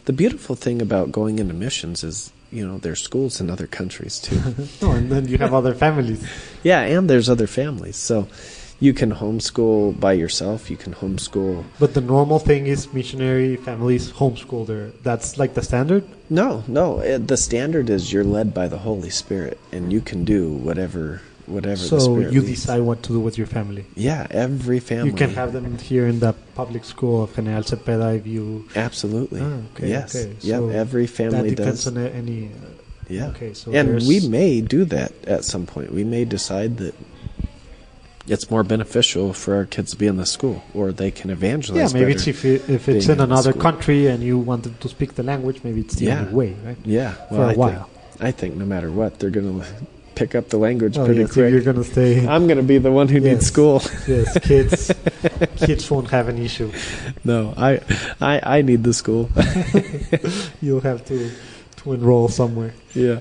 the beautiful thing about going into missions is, you know, there's schools in other countries too. No, (laughs) oh, and then you have other families. (laughs) yeah, and there's other families. So you can homeschool by yourself. You can homeschool. But the normal thing is missionary families homeschool their. That's like the standard. No, no. It, the standard is you're led by the Holy Spirit, and you can do whatever, whatever So you leads. decide what to do with your family. Yeah, every family. You can have them here in the public school of General Cepeda if you. absolutely. Ah, okay, yes. okay. Yep. So Every That depends does. on any. uh, yeah. Okay, so and we may do that at some point. We may decide that it's more beneficial for our kids to be in the school, or they can evangelize. Yeah, maybe it's if, it, if it's in another school. country and you want them to speak the language, maybe it's the Yeah. only way, right? yeah, For well, a I while. Think, I think no matter what, they're going to pick up the language Oh, pretty yes, if quick. you're gonna stay. I'm going to be the one who needs school. yes, kids, kids won't have an issue. no, I, I, I need the school. (laughs) You'll have to to enroll somewhere. yeah.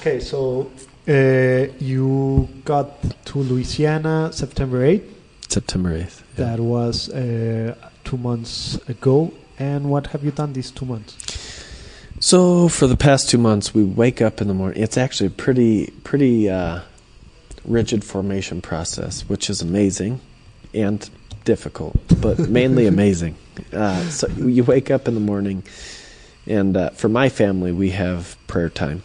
Okay, so uh, you got to Louisiana September 8th. September 8th. Yeah. That was uh, two months ago. And what have you done these two months? So for the past two months, we wake up in the morning. It's actually a pretty, pretty uh, rigid formation process, which is amazing and difficult, but mainly (laughs) amazing. Uh, so you wake up in the morning, and uh, for my family, we have prayer time.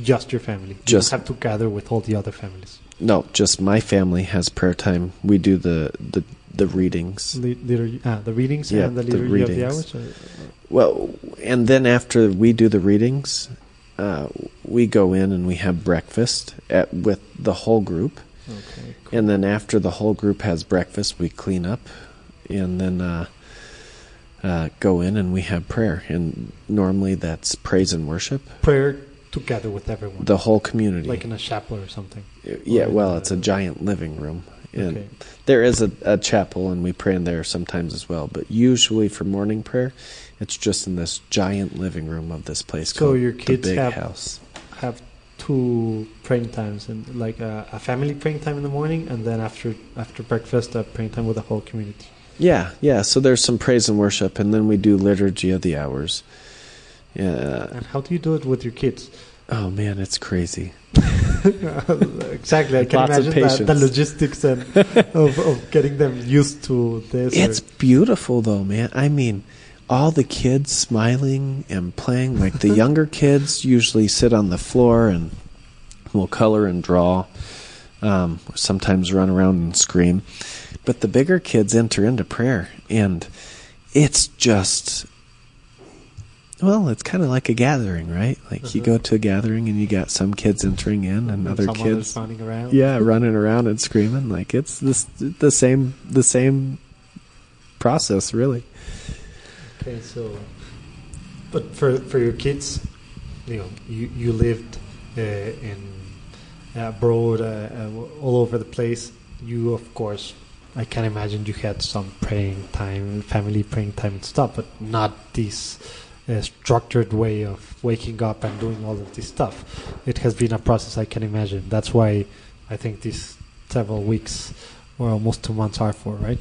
Just your family. You Just- have to gather with all the other families. No, just my family has prayer time. We do the the, the readings. Le- ah, the readings Yeah, and the the liturgy of the readings. hours. Or, Well, and then after we do the readings, uh, we go in and we have breakfast at, with the whole group. okay, cool. And then after the whole group has breakfast, we clean up, and then uh, uh, go in and we have prayer. And normally that's praise and worship. prayer together with everyone, The whole community. like in a chapel or something. yeah, or well, it's a giant living room, and Okay. there is a, a chapel, and we pray in there sometimes as well. But usually for morning prayer, it's just in this giant living room of this place So called your the kids Big have- House. Have two praying times, and like a, a family praying time in the morning, and then after after breakfast, a praying time with the whole community. Yeah, yeah. So there's some praise and worship, and then we do liturgy of the hours. Yeah. And how do you do it with your kids? Oh man, it's crazy. (laughs) exactly, I can Lots of imagine the, the logistics and (laughs) of, of getting them used to this. or- It's beautiful though, man. I mean, all the kids smiling and playing. Like the (laughs) younger kids usually sit on the floor and will color and draw. Um, sometimes run around and scream. But the bigger kids enter into prayer, and it's just. Well, it's kind of like a gathering, right? Like you Uh-huh. go to a gathering and you got some kids entering in and and other kids running around. yeah running around and screaming like it's this the same the same process really Okay, so, but for for your kids, you know, you you lived uh, in abroad, uh, uh, all over the place. You, of course, I can imagine you had some praying time, family praying time and stuff, but not this uh, structured way of waking up and doing all of this stuff. It has been a process, I can imagine. That's why I think these several weeks or almost two months are for, right?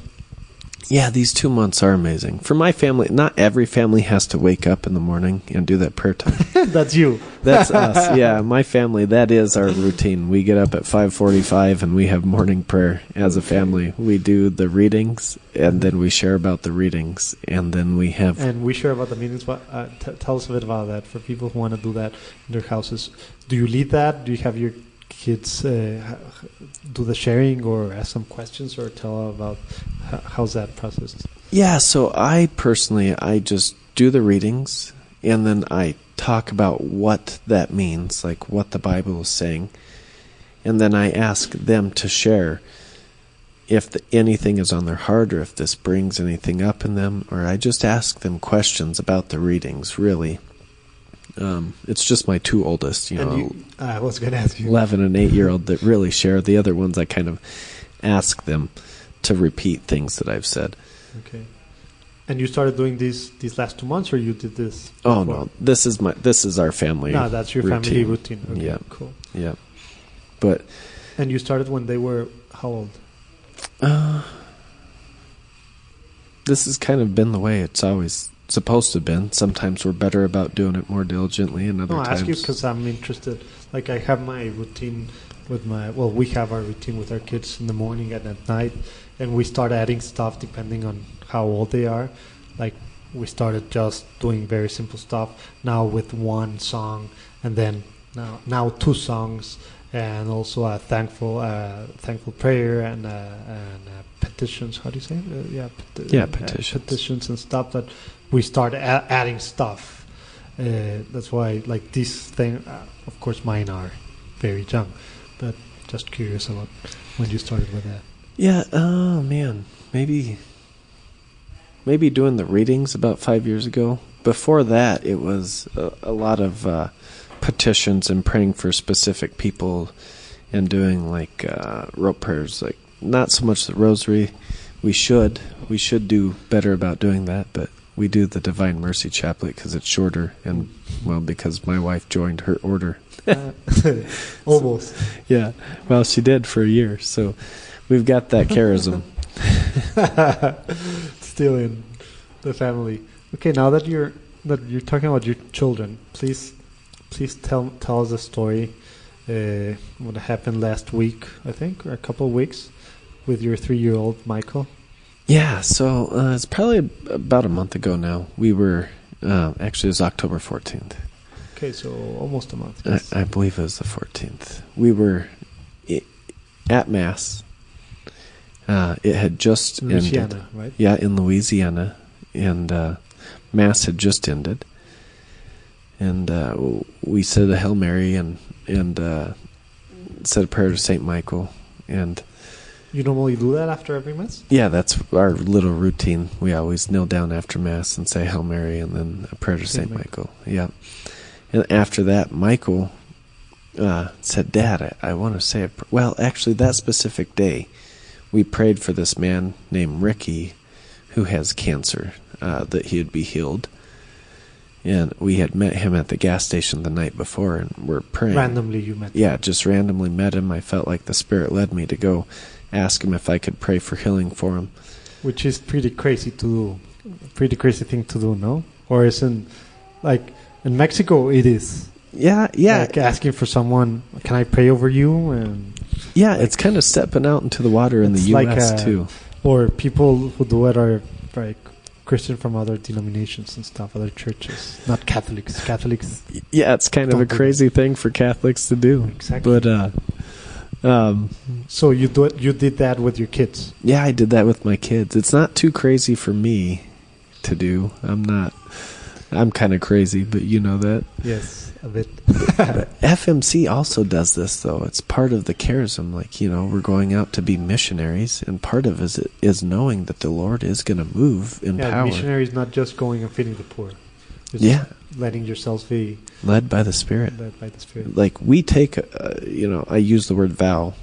Yeah these two months are amazing for my family not every family has to wake up in the morning and do that prayer time (laughs) That's you. that's (laughs) us yeah my family that is our routine we get up at 5.45 and we have morning prayer as a family we do the readings and then we share about the readings and then we have And we share about the meetings. But uh, t- tell us a bit about that for people who want to do that in their houses. Do you lead that? Do you have your kids uh, do the sharing or ask some questions or tell about how's that process? Yeah, so I personally I just do the readings and then I talk about what that means, like what the Bible is saying. And then I ask them to share if the, anything is on their heart or if this brings anything up in them or I just ask them questions about the readings, really. Um, it's just my two oldest, you and know, you, I was going to ask you. 11 and 8 year old that really share. The other ones I kind of ask them to repeat things that I've said. Okay. And you started doing these these last two months, or you did this? Oh no, this is my this is our family. No, that's your family routine. Okay, Yeah. cool. Yeah, but And you started when they were how old? uh, this has kind of been the way it's always supposed to have been. Sometimes we're better about doing it more diligently, and other No, I times. ask you because I'm interested. Like I have my routine with my well, we have our routine with our kids in the morning and at night, and we start adding stuff depending on how old they are. Like we started just doing very simple stuff now with one song, and then now now two songs, and also a thankful uh, thankful prayer and uh, and uh, petitions. How do you say? It? Uh, yeah, peti- Yeah, petitions. petitions and stuff. That we start adding stuff. Uh, that's why, like this thing, uh, of course, mine are very young, but Just curious about when you started with that. Yeah, oh man, maybe maybe doing the readings about five years ago. Before that, it was a, a lot of uh, petitions and praying for specific people, and doing like uh, rope prayers. Like not so much the rosary. We should we should do better about doing that, but we do the Divine Mercy Chaplet because it's shorter, and well, because my wife joined her order. (laughs) Almost. (laughs) Yeah, well, she did for a year, so we've got that charism. (laughs) Still in the family. Okay, now that you're that you're talking about your children, please please tell tell us a story. Uh, what happened last week, I think, or a couple of weeks, with your three-year-old Michael. Yeah, so uh, it's probably about a month ago now. We were uh, actually it was October fourteenth. Okay, so almost a month. I, yes. I believe it was the fourteenth. We were at mass. Uh, it had just ended. Louisiana, right? Yeah, in Louisiana, and uh, mass had just ended, and uh, we said a Hail Mary and and uh, said a prayer to Saint Michael, and You normally do that after every mass. yeah, that's our little routine. We always kneel down after mass and say Hail Mary, and then a prayer to Saint Saint Michael. Yeah, and after that, Michael uh, said, "Dad, I, I want to say a pr-. well." Actually, that specific day, we prayed for this man named Ricky, who has cancer, uh, that he would be healed. And we had met him at the gas station the night before, and we're praying. Randomly, you met. Yeah, just randomly met him. I felt like the Spirit led me to go ask him if I could pray for healing for him. which is pretty crazy to do. Pretty crazy thing to do, no? Or isn't like in Mexico? It is. Yeah, yeah, Like asking for someone, can I pray over you? And yeah. It's kind of stepping out into the water in the U.S. like a- too. or people who do it are like Christian from other denominations and stuff, other churches, not Catholics. Catholics, Yeah, it's kind of a crazy thing for Catholics to do. exactly. But uh, um, so you do it. You did that with your kids. yeah, I did that with my kids. It's not too crazy for me to do. I'm not. I'm kind of crazy, but you know that. Yes, a bit. FMC also does this though. It's part of the charism. Like you know, we're going out to be missionaries, and part of it is knowing that the Lord is going to move in yeah, power, missionary is not just going and feeding the poor. It's Yeah. letting yourselves be led by the Spirit. led by the Spirit. Like we take, uh, you know, I use the word vow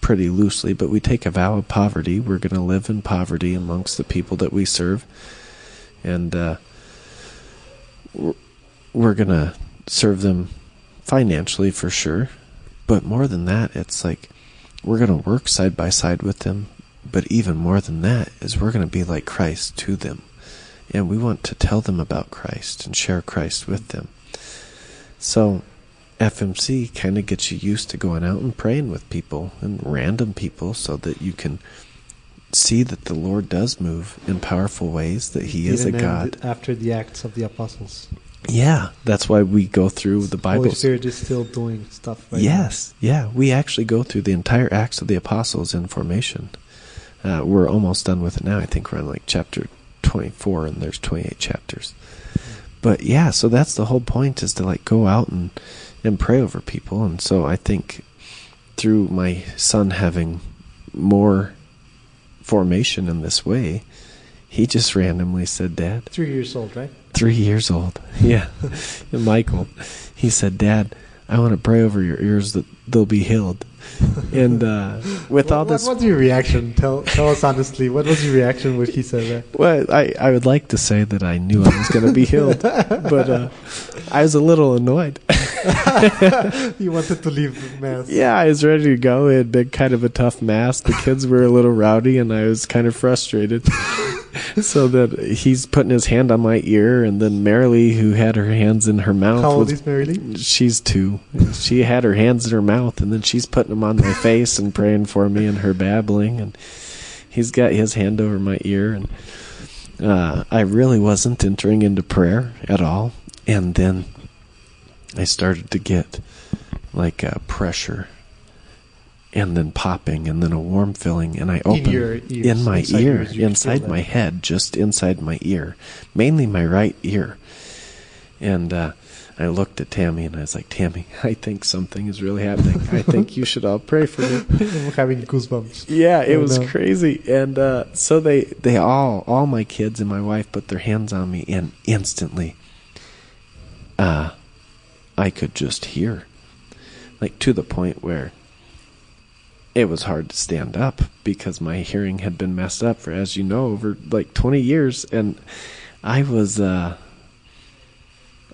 pretty loosely, but we take a vow of poverty. We're going to live in poverty amongst the people that we serve, and uh, we're, we're going to serve them financially for sure. But more than that, it's like we're going to work side by side with them. But even more than that is we're going to be like Christ to them. And we want to tell them about Christ and share Christ with them. So FMC kind of gets you used to going out and praying with people and random people so that you can see that the Lord does move in powerful ways, that He is a God. After the Acts of the Apostles, Yeah, that's why we go through the Bible. Holy Spirit is still doing stuff. Right Yes, yeah, we actually go through the entire Acts of the Apostles in formation. Uh, we're almost done with it now. I think we're on like chapter 24, and there's 28 chapters. But yeah, so that's the whole point is to like go out and and pray over people. And so I think through my son having more formation in this way, he just randomly said, "Dad. Three years old, right? three years old. (laughs) Yeah. (laughs) Michael, he said, Dad, I want to pray over your ears that they'll be healed. And uh, with all this, what was your reaction? Tell tell us honestly. What was your reaction when he said that? well, I, I would like to say that I knew I was going to be healed, but uh, I was a little annoyed. (laughs) you wanted to leave mass. Yeah, I was ready to go. It had been kind of a tough mass. The kids were a little rowdy, and I was kind of frustrated. (laughs) so that he's putting his hand on my ear, and then Marilee, who had her hands in her mouth, How old was is Mary Lee? She's two. She had her hands in her mouth, and then she's putting them on my face and praying for me, and her babbling, and he's got his hand over my ear, and uh, I really wasn't entering into prayer at all, and then I started to get like a pressure, and then popping, and then a warm feeling, and I opened your ears, in my inside ear, inside my head, just inside my ear, mainly my right ear. And uh, I looked at Tammy and I was like, Tammy, I think something is really happening. I think you should all pray for me. (laughs) I'm having goosebumps. Yeah, it was no. crazy. And uh, so they they all all my kids and my wife put their hands on me and instantly uh I could just hear. Like to the point where it was hard to stand up because my hearing had been messed up for as you know over like 20 years and I was uh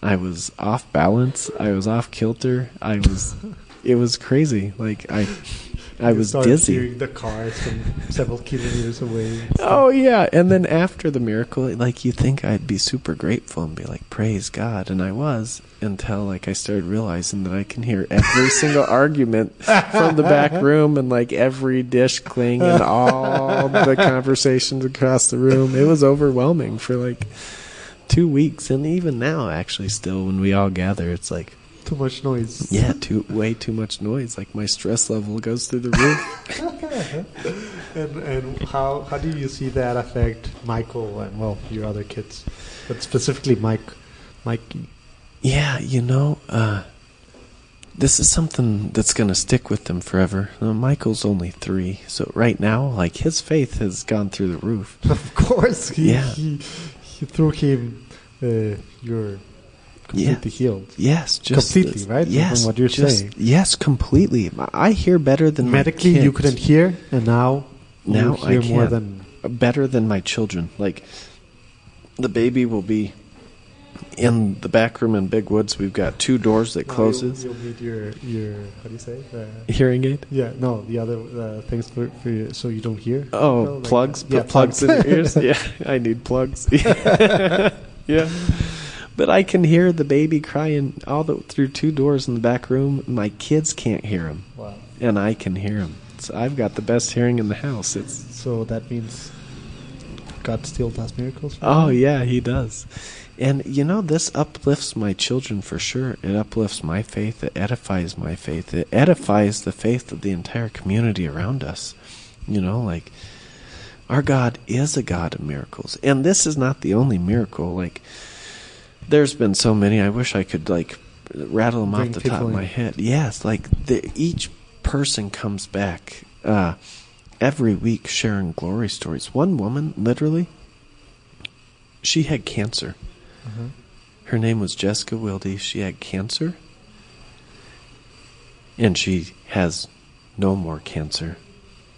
I was off balance. I was off kilter. I was it was crazy. Like I I was dizzy. hearing the cars from several kilometers away. Oh yeah, and then after the miracle, like you think I'd be super grateful and be like, "Praise God," and I was until like I started realizing that I can hear every (laughs) single argument from the back room and like every dish cling and all the (laughs) conversations across the room. It was overwhelming for like two weeks, and even now, actually, still when we all gather, it's like Too much noise. yeah, too way too much noise. Like my stress level goes through the roof. (laughs) and and how how do you see that affect Michael and well your other kids, but specifically Mike, Mikey? Yeah, you know, uh, this is something that's going to stick with them forever. Uh, Michael's only three, so right now, like, his faith has gone through the roof. (laughs) Of course, he Yeah. he, he through him uh, you're completely healed. Yes, just Completely, right? From Yes, what you're just- saying. Yes, completely. I hear better than my Medically, you couldn't hear, and now Now you I hear more than better than my children. Like, the baby will be in the back room in Big Woods. We've got two doors that Now closes. You'll, you'll need your your how do you say? Uh, Hearing aid. yeah, no, the other uh, things for, for you, so you don't hear. Oh, No, like plugs. that. Put Yeah, plugs, in your ears. (laughs) Yeah, I need plugs. (laughs) yeah. (laughs) But I can hear the baby crying all the through two doors in the back room. My kids can't hear him, Wow. and I can hear him. So I've got the best hearing in the house. It's So that means God still does miracles. for oh yeah, he does. And you know this uplifts my children for sure. It uplifts my faith. It edifies my faith. It edifies the faith of the entire community around us. You know, like our God is a God of miracles. And this is not the only miracle. Like there's been so many. I wish I could like rattle them Bring off the top people of my head. Yes, like the, each person comes back uh, every week sharing glory stories. One woman, literally, she had cancer. Uh-huh. Her name was Jessica Wilde. She had cancer. And she has no more cancer.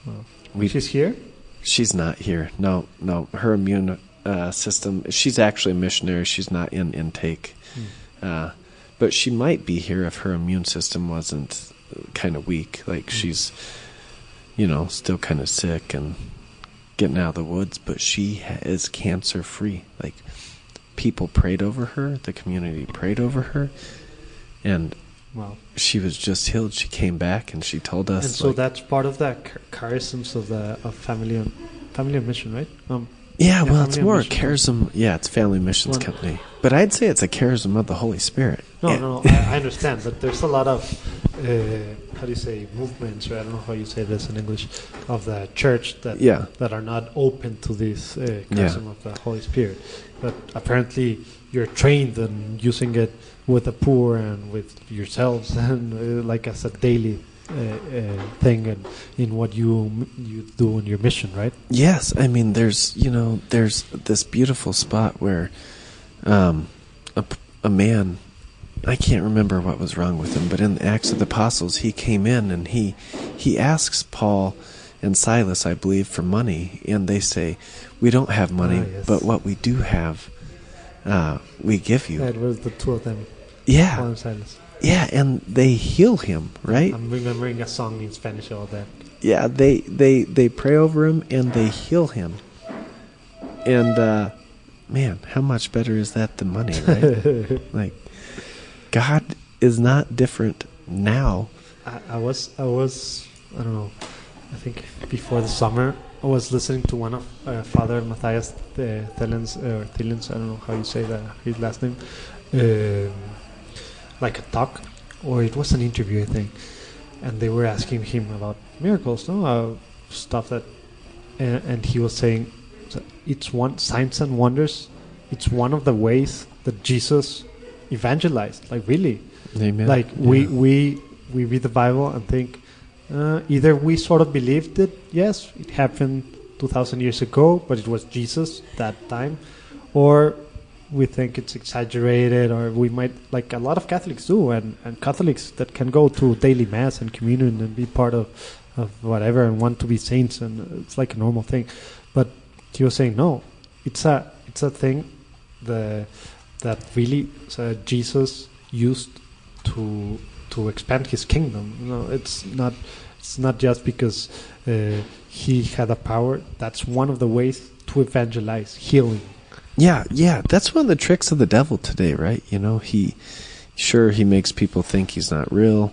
Wow. We, She's here. she's not here. No, no. Her immune uh, system, she's actually a missionary. She's not in intake. Uh, but she might be here if her immune system wasn't kind of weak. Like she's, you know, still kind of sick and getting out of the woods. But she is cancer free. Like people prayed over her, the community prayed over her, and Wow. she was just healed. She came back and she told us. and so like- that's part of that char- charisms of the of family family on mission, right? Um, Yeah, well, it's more a charism. Yeah, it's Family Missions Well- Company, but I'd say it's a charism of the Holy Spirit. no, Yeah. no, I, (laughs) I understand, but there's a lot of uh, how do you say movements, or I don't know how you say this in English, of the church that Yeah. that are not open to this uh, charism of the Holy Spirit. But apparently, you're trained in using it with the poor and with yourselves, (laughs) and uh, like as a daily thing, and in what you you do in your mission, right? Yes, I mean, there's you know, there's this beautiful spot where, um, a, a man, I can't remember what was wrong with him, but in the Acts of the Apostles, he came in and he he asks Paul and Silas, I believe, for money, and they say, "We don't have money, Ah, yes. but what we do have, uh, we give you." That was the two of them, Yeah, Paul and Silas. Yeah, and they heal him, right? I'm remembering a song in Spanish about that. yeah they they they pray over him and they heal him and uh man how much better is that than money right (laughs) like god is not different now I, I was I was I don't know. I think before the summer I was listening to one of uh, Father Mathias uh, Thellens or Thillens. I don't know how you say that his last name. Um, like a talk, or it was an interview, I think, and they were asking him about miracles, no, uh, stuff that, and, and he was saying, it's one signs and wonders. It's one of the ways that Jesus evangelized. Like really, Amen. like we Yeah. we we read the Bible and think uh, either we sort of believed it, yes, it happened two thousand years ago, but it was Jesus that time, or we think it's exaggerated, or we might like a lot of Catholics do, and and Catholics that can go to daily mass and communion and be part of of whatever and want to be saints, and it's like a normal thing, but was saying no, it's a it's a thing the that really uh, Jesus used to to expand his kingdom. You know, it's not it's not just because uh, he had a power. That's one of the ways to evangelize healing. Yeah, yeah, that's one of the tricks of the devil today, right? You know, he sure he makes people think he's not real,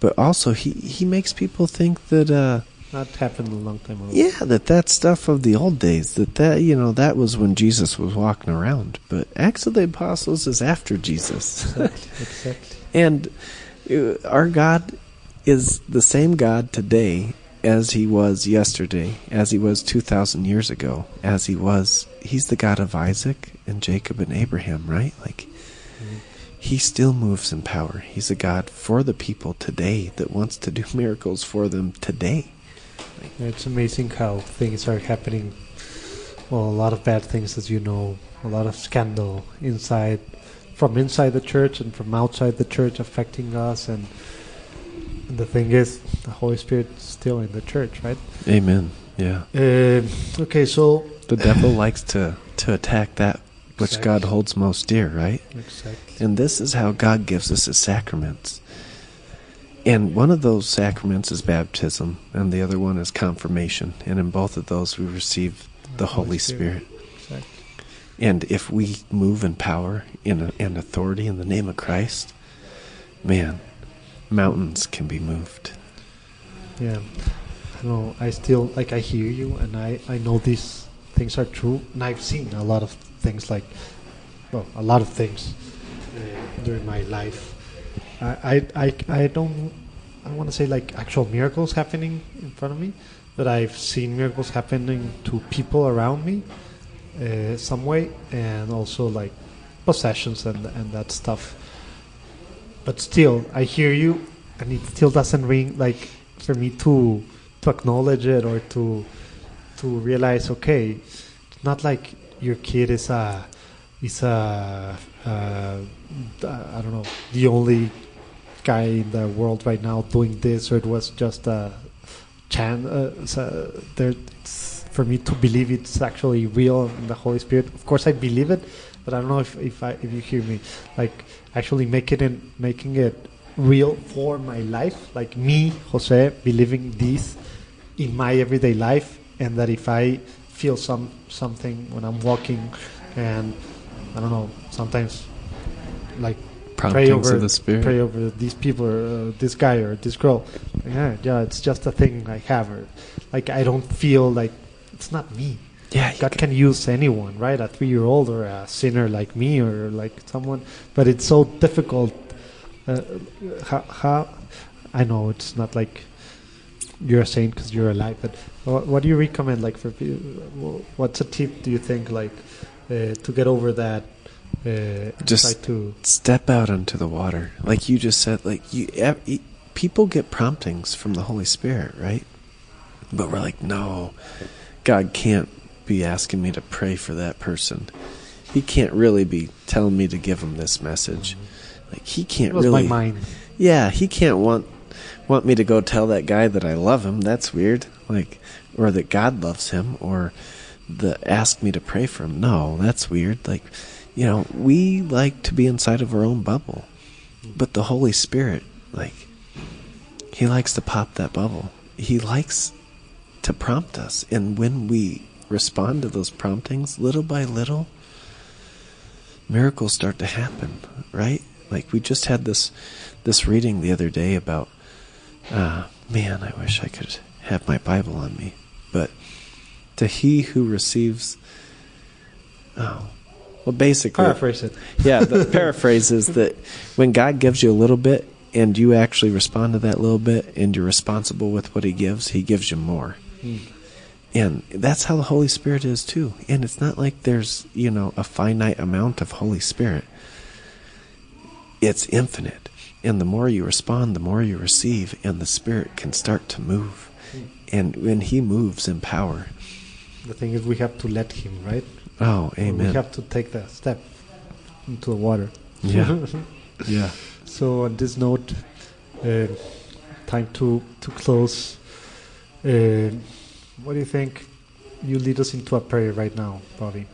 but also he he makes people think that uh That happened a long time ago. yeah, that that stuff of the old days, that that you know, that was when Jesus was walking around, but Acts of the Apostles is after Jesus. exactly. (laughs) exactly. And uh, our God is the same God today as he was yesterday, as he was 2,000 years ago, as he was. He's the God of Isaac and Jacob and Abraham, right? Like, he still moves in power. He's a God for the people today that wants to do (laughs) miracles for them today. It's amazing how things are happening. Well, a lot of bad things, as you know, a lot of scandal inside, from inside the church and from outside the church, affecting us. And, and the thing is, the Holy Spirit is still in the church, right? Amen. Yeah. Um okay, so The devil likes to, to attack that which God holds most dear, right? exactly. And this is how God gives us his sacraments. And one of those sacraments is baptism, and the other one is confirmation. And in both of those, we receive the Holy Spirit. Exactly. And if we move in power in, in authority in the name of Christ, man, mountains can be moved. Yeah, I know. I still like. I hear you, and I I know these things are true, and I've seen a lot of things like, well, a lot of things uh, during my life. I I I, I don't. I want to say like actual miracles happening in front of me, but I've seen miracles happening to people around me, uh, some way, and also like possessions and and that stuff. But still, I hear you, and it still doesn't ring like for me to to acknowledge it or to to realize okay it's not like your kid is a is a uh, I don't know the only guy in the world right now doing this or it was just a chan uh, so there for me to believe it's actually real in the Holy Spirit. Of course I believe it but I don't know if if I if you hear me like actually making it making it real for my life like me Jose believing this in my everyday life and that if I feel some something when I'm walking and I don't know sometimes like pray over of the Spirit. pray over these people or uh, this guy or this girl yeah yeah it's just a thing I have or like I don't feel like it's not me yeah, God can use anyone, right? A three-year-old or a sinner like me or like someone, but it's so difficult. Uh, how, how I know it's not like you're a saint because you're alive, but what, what do you recommend? Like for pe- wh- what's a tip? Do you think like uh, to get over that? Uh, Just- to step out into the water like you just said like you people get promptings from the holy spirit right but we're like no god can't be asking me to pray for that person he can't really be telling me to give him this message like he can't was really my mind. yeah he can't want want me to go tell that guy that i love him. That's weird. Like or that god loves him or the ask me to pray for him. No that's weird. Like you know we like to be inside of our own bubble. But the holy spirit like he likes to pop that bubble. He likes to prompt us. And when we respond to those promptings little by little miracles start to happen right? Like we just had this this reading the other day about uh, man i wish i could have my bible on me. But to he who receives oh well basically Paraphrase it. (laughs) yeah the paraphrase is that when god gives you a little bit and you actually respond to that little bit and you're responsible with what he gives he gives you more. And that's how the holy spirit is too. And it's not like there's you know a finite amount of holy spirit. It's infinite. And the more you respond, the more you receive, and the Spirit can start to move. And when He moves in power, The thing is, we have to let him, right? oh, amen. We have to take that step into the water. Yeah. (laughs) Yeah. So on this note, uh, time to to close. Uh, what do you think? You lead us into a prayer right now, Bobby.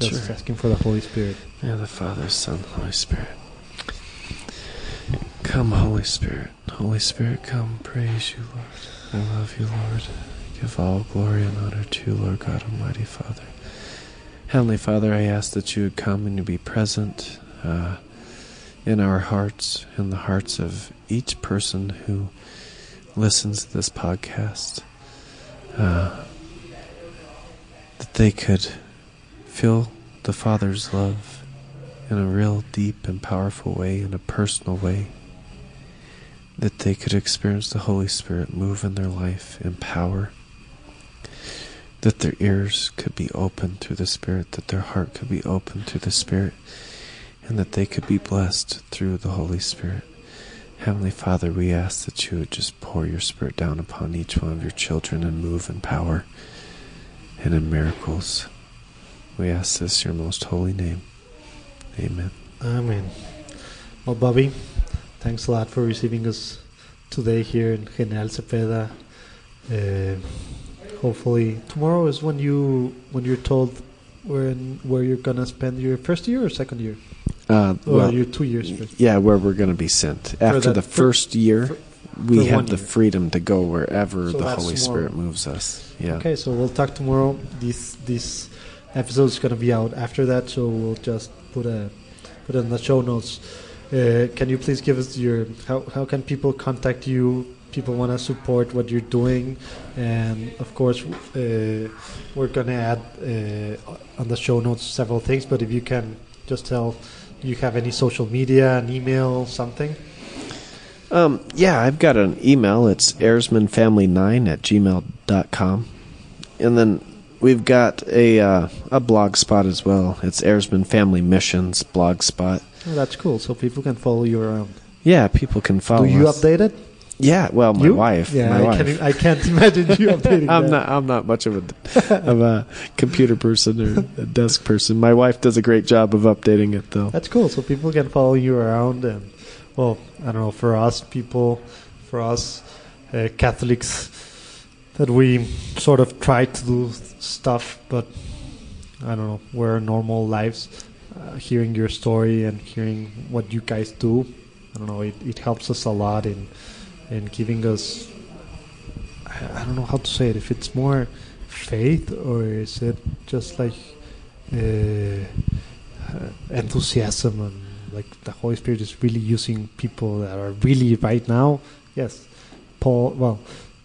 Just Sure. asking for the Holy Spirit. Yeah, the Father, Son, Holy Spirit. Come, Holy Spirit. Holy Spirit, come. Praise you, Lord. I love you, Lord. Give all glory and honor to you, Lord God Almighty, Father. Heavenly Father, I ask that you would come and you be present uh, in our hearts, in the hearts of each person who listens to this podcast. Uh, that they could feel the Father's love in a real deep and powerful way, in a personal way. That they could experience the Holy Spirit move in their life in power. That their ears could be open to the Spirit, that their heart could be open to the Spirit, and that they could be blessed through the Holy Spirit. Heavenly Father, we ask that you would just pour your Spirit down upon each one of your children and move in power and in miracles. We ask this in your most holy name. Amen. Amen. Well, Bobby, thanks a lot for receiving us today here in General Cepeda. Uh, hopefully, tomorrow is when you when you're told when where you're gonna spend your first year or second year, Uh, or well, your two years. First. yeah, where we're going to be sent. After that- the for- first year, for- we have the year. freedom to go wherever So the Holy tomorrow. Spirit moves us. Yeah. Okay, so we'll talk tomorrow. This this episode is gonna be out after that, so we'll just put a put it in the show notes. Uh, can you please give us your how how can people contact you? People want to support what you're doing, and of course, uh, we're gonna add uh, on the show notes several things. But if you can just tell, you have any social media, an email, something. Um, yeah, I've got an email. It's airsmanfamily9 at gmail.com. And then we've got a uh, a blog spot as well. It's Airsman Family Missions blog spot. Oh, that's cool. So people can follow you around. Yeah, people can follow Do you us. update it? Yeah, well, my you? wife. Yeah, my I, wife. Can, I can't (laughs) imagine you updating (laughs) I'm that. not. I'm not much of a of a computer person or a desk person. My wife does a great job of updating it, though. That's cool. So people can follow you around, and well, I don't know. For us, people, for us uh, Catholics, that we sort of try to do stuff, but I don't know. We're normal lives. Uh, hearing your story and hearing what you guys do, I don't know. It, it helps us a lot in in giving us. I, I don't know how to say it. If it's more faith or is it just like. Uh, enthusiasm and like the Holy Spirit is really using people that are really right now. Yes, Paul, well,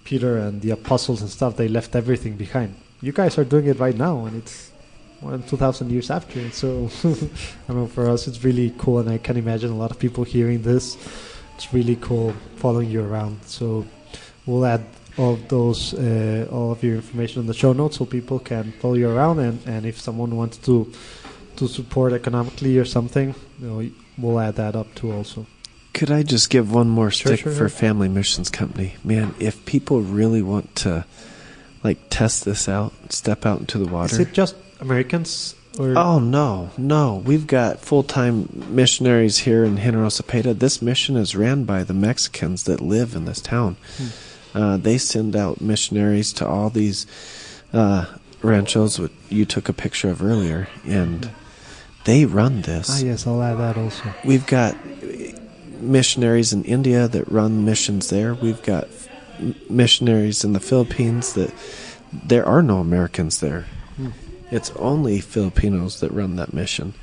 Peter and the apostles and stuff, they left everything behind. You guys are doing it right now, and it's more than 2,000 years after. So, (laughs) I don't know, for us, it's really cool, and I can imagine a lot of people hearing this. It's really cool following you around. So, we'll add all of those, uh, all of your information in the show notes so people can follow you around, and, and if someone wants to to support economically or something, you know, we'll add that up too also. Could I just give one more Sure, stick sure, for sure. Family Missions Company? Man, if people really want to, like, test this out, step out into the water. Is it just Americans or Oh no, no! We've got full-time missionaries here in General Cepeda. This mission is ran by the Mexicans that live in this town. Uh, they send out missionaries to all these uh, ranchos that you took a picture of earlier, and they run this. Ah, yes, I'll add that also. We've got missionaries in India that run missions there. We've got missionaries in the Philippines that there are no Americans there. Hmm. It's only Filipinos that run that mission.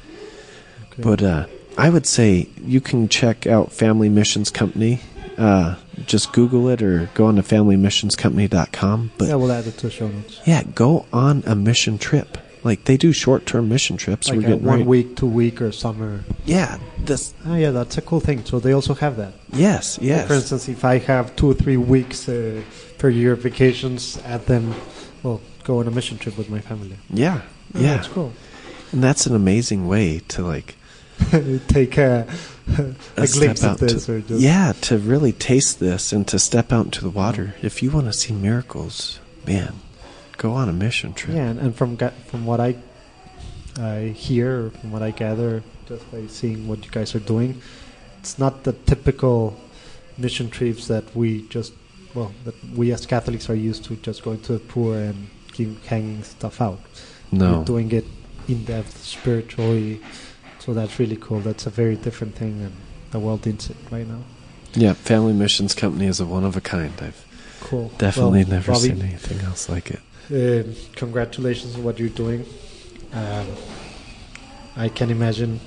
Okay. But uh, I would say you can check out Family Missions Company. Uh, just Google it or go on to FamilyMissionsCompany.com. But yeah, we'll add it to the show notes. yeah, go on a mission trip. Like they do short-term mission trips. Like We're getting one ready- week, two week, or summer. Yeah, this. Ah, yeah, that's a cool thing. So they also have that. Yes, yes. For instance, if I have two or three weeks uh, per year vacations, add them. Well, go on a mission trip with my family. Yeah, Ah, yeah. that's cool. And that's an amazing way to like (laughs) Take uh, a step glimpse of this, to- or just yeah, to really taste this and to step out into the water. If you want to see miracles, man, go on a mission trip. Yeah, and, and from from what I I hear, from what I gather, just by seeing what you guys are doing, it's not the typical mission trips that we just well that we as Catholics are used to, just going to the poor and keep hanging stuff out. No. You're doing it in depth spiritually, so that's really cool. That's a very different thing, and the world needs it right now. Yeah, Family Missions Company is a one of a kind. I've Cool. definitely Well, never Bobby, seen anything else like it. Um, congratulations on what you're doing. Um, I can imagine,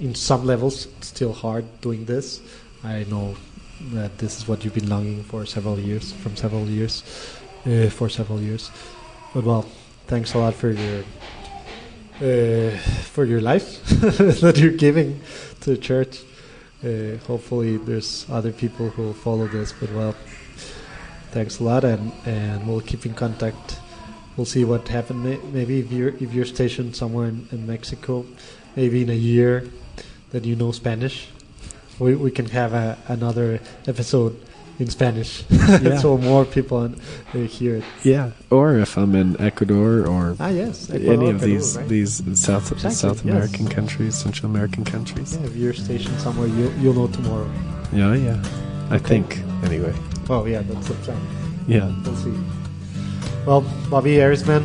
in some levels, it's still hard doing this. I know that this is what you've been longing for several years, from several years, uh, for several years. But well, thanks a lot for your uh, for your life (laughs) that you're giving to the church. Uh, hopefully, there's other people who will follow this. But well, thanks a lot, and and we'll keep in contact we'll see what happens. Maybe if you're if you're stationed somewhere in, in Mexico, maybe in a year that you know Spanish, we we can have a, another episode in Spanish, (laughs) (laughs) Yeah. so more people un- uh, hear it. Yeah, or if I'm in Ecuador or Ah, yes, any Ecuador, of Peru, these right? these South Exactly, South yes. American countries, Central American countries. Yeah, if you're stationed somewhere, you you'll know tomorrow. Yeah, yeah. I Okay. think anyway. Oh yeah, that's the plan. Yeah. We'll see. Well, Bobby Airsman,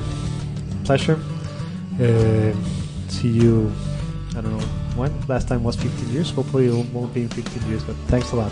pleasure. Uh, see you. I don't know when. Last time was 15 years. Hopefully, it won't be in 15 years. But thanks a lot.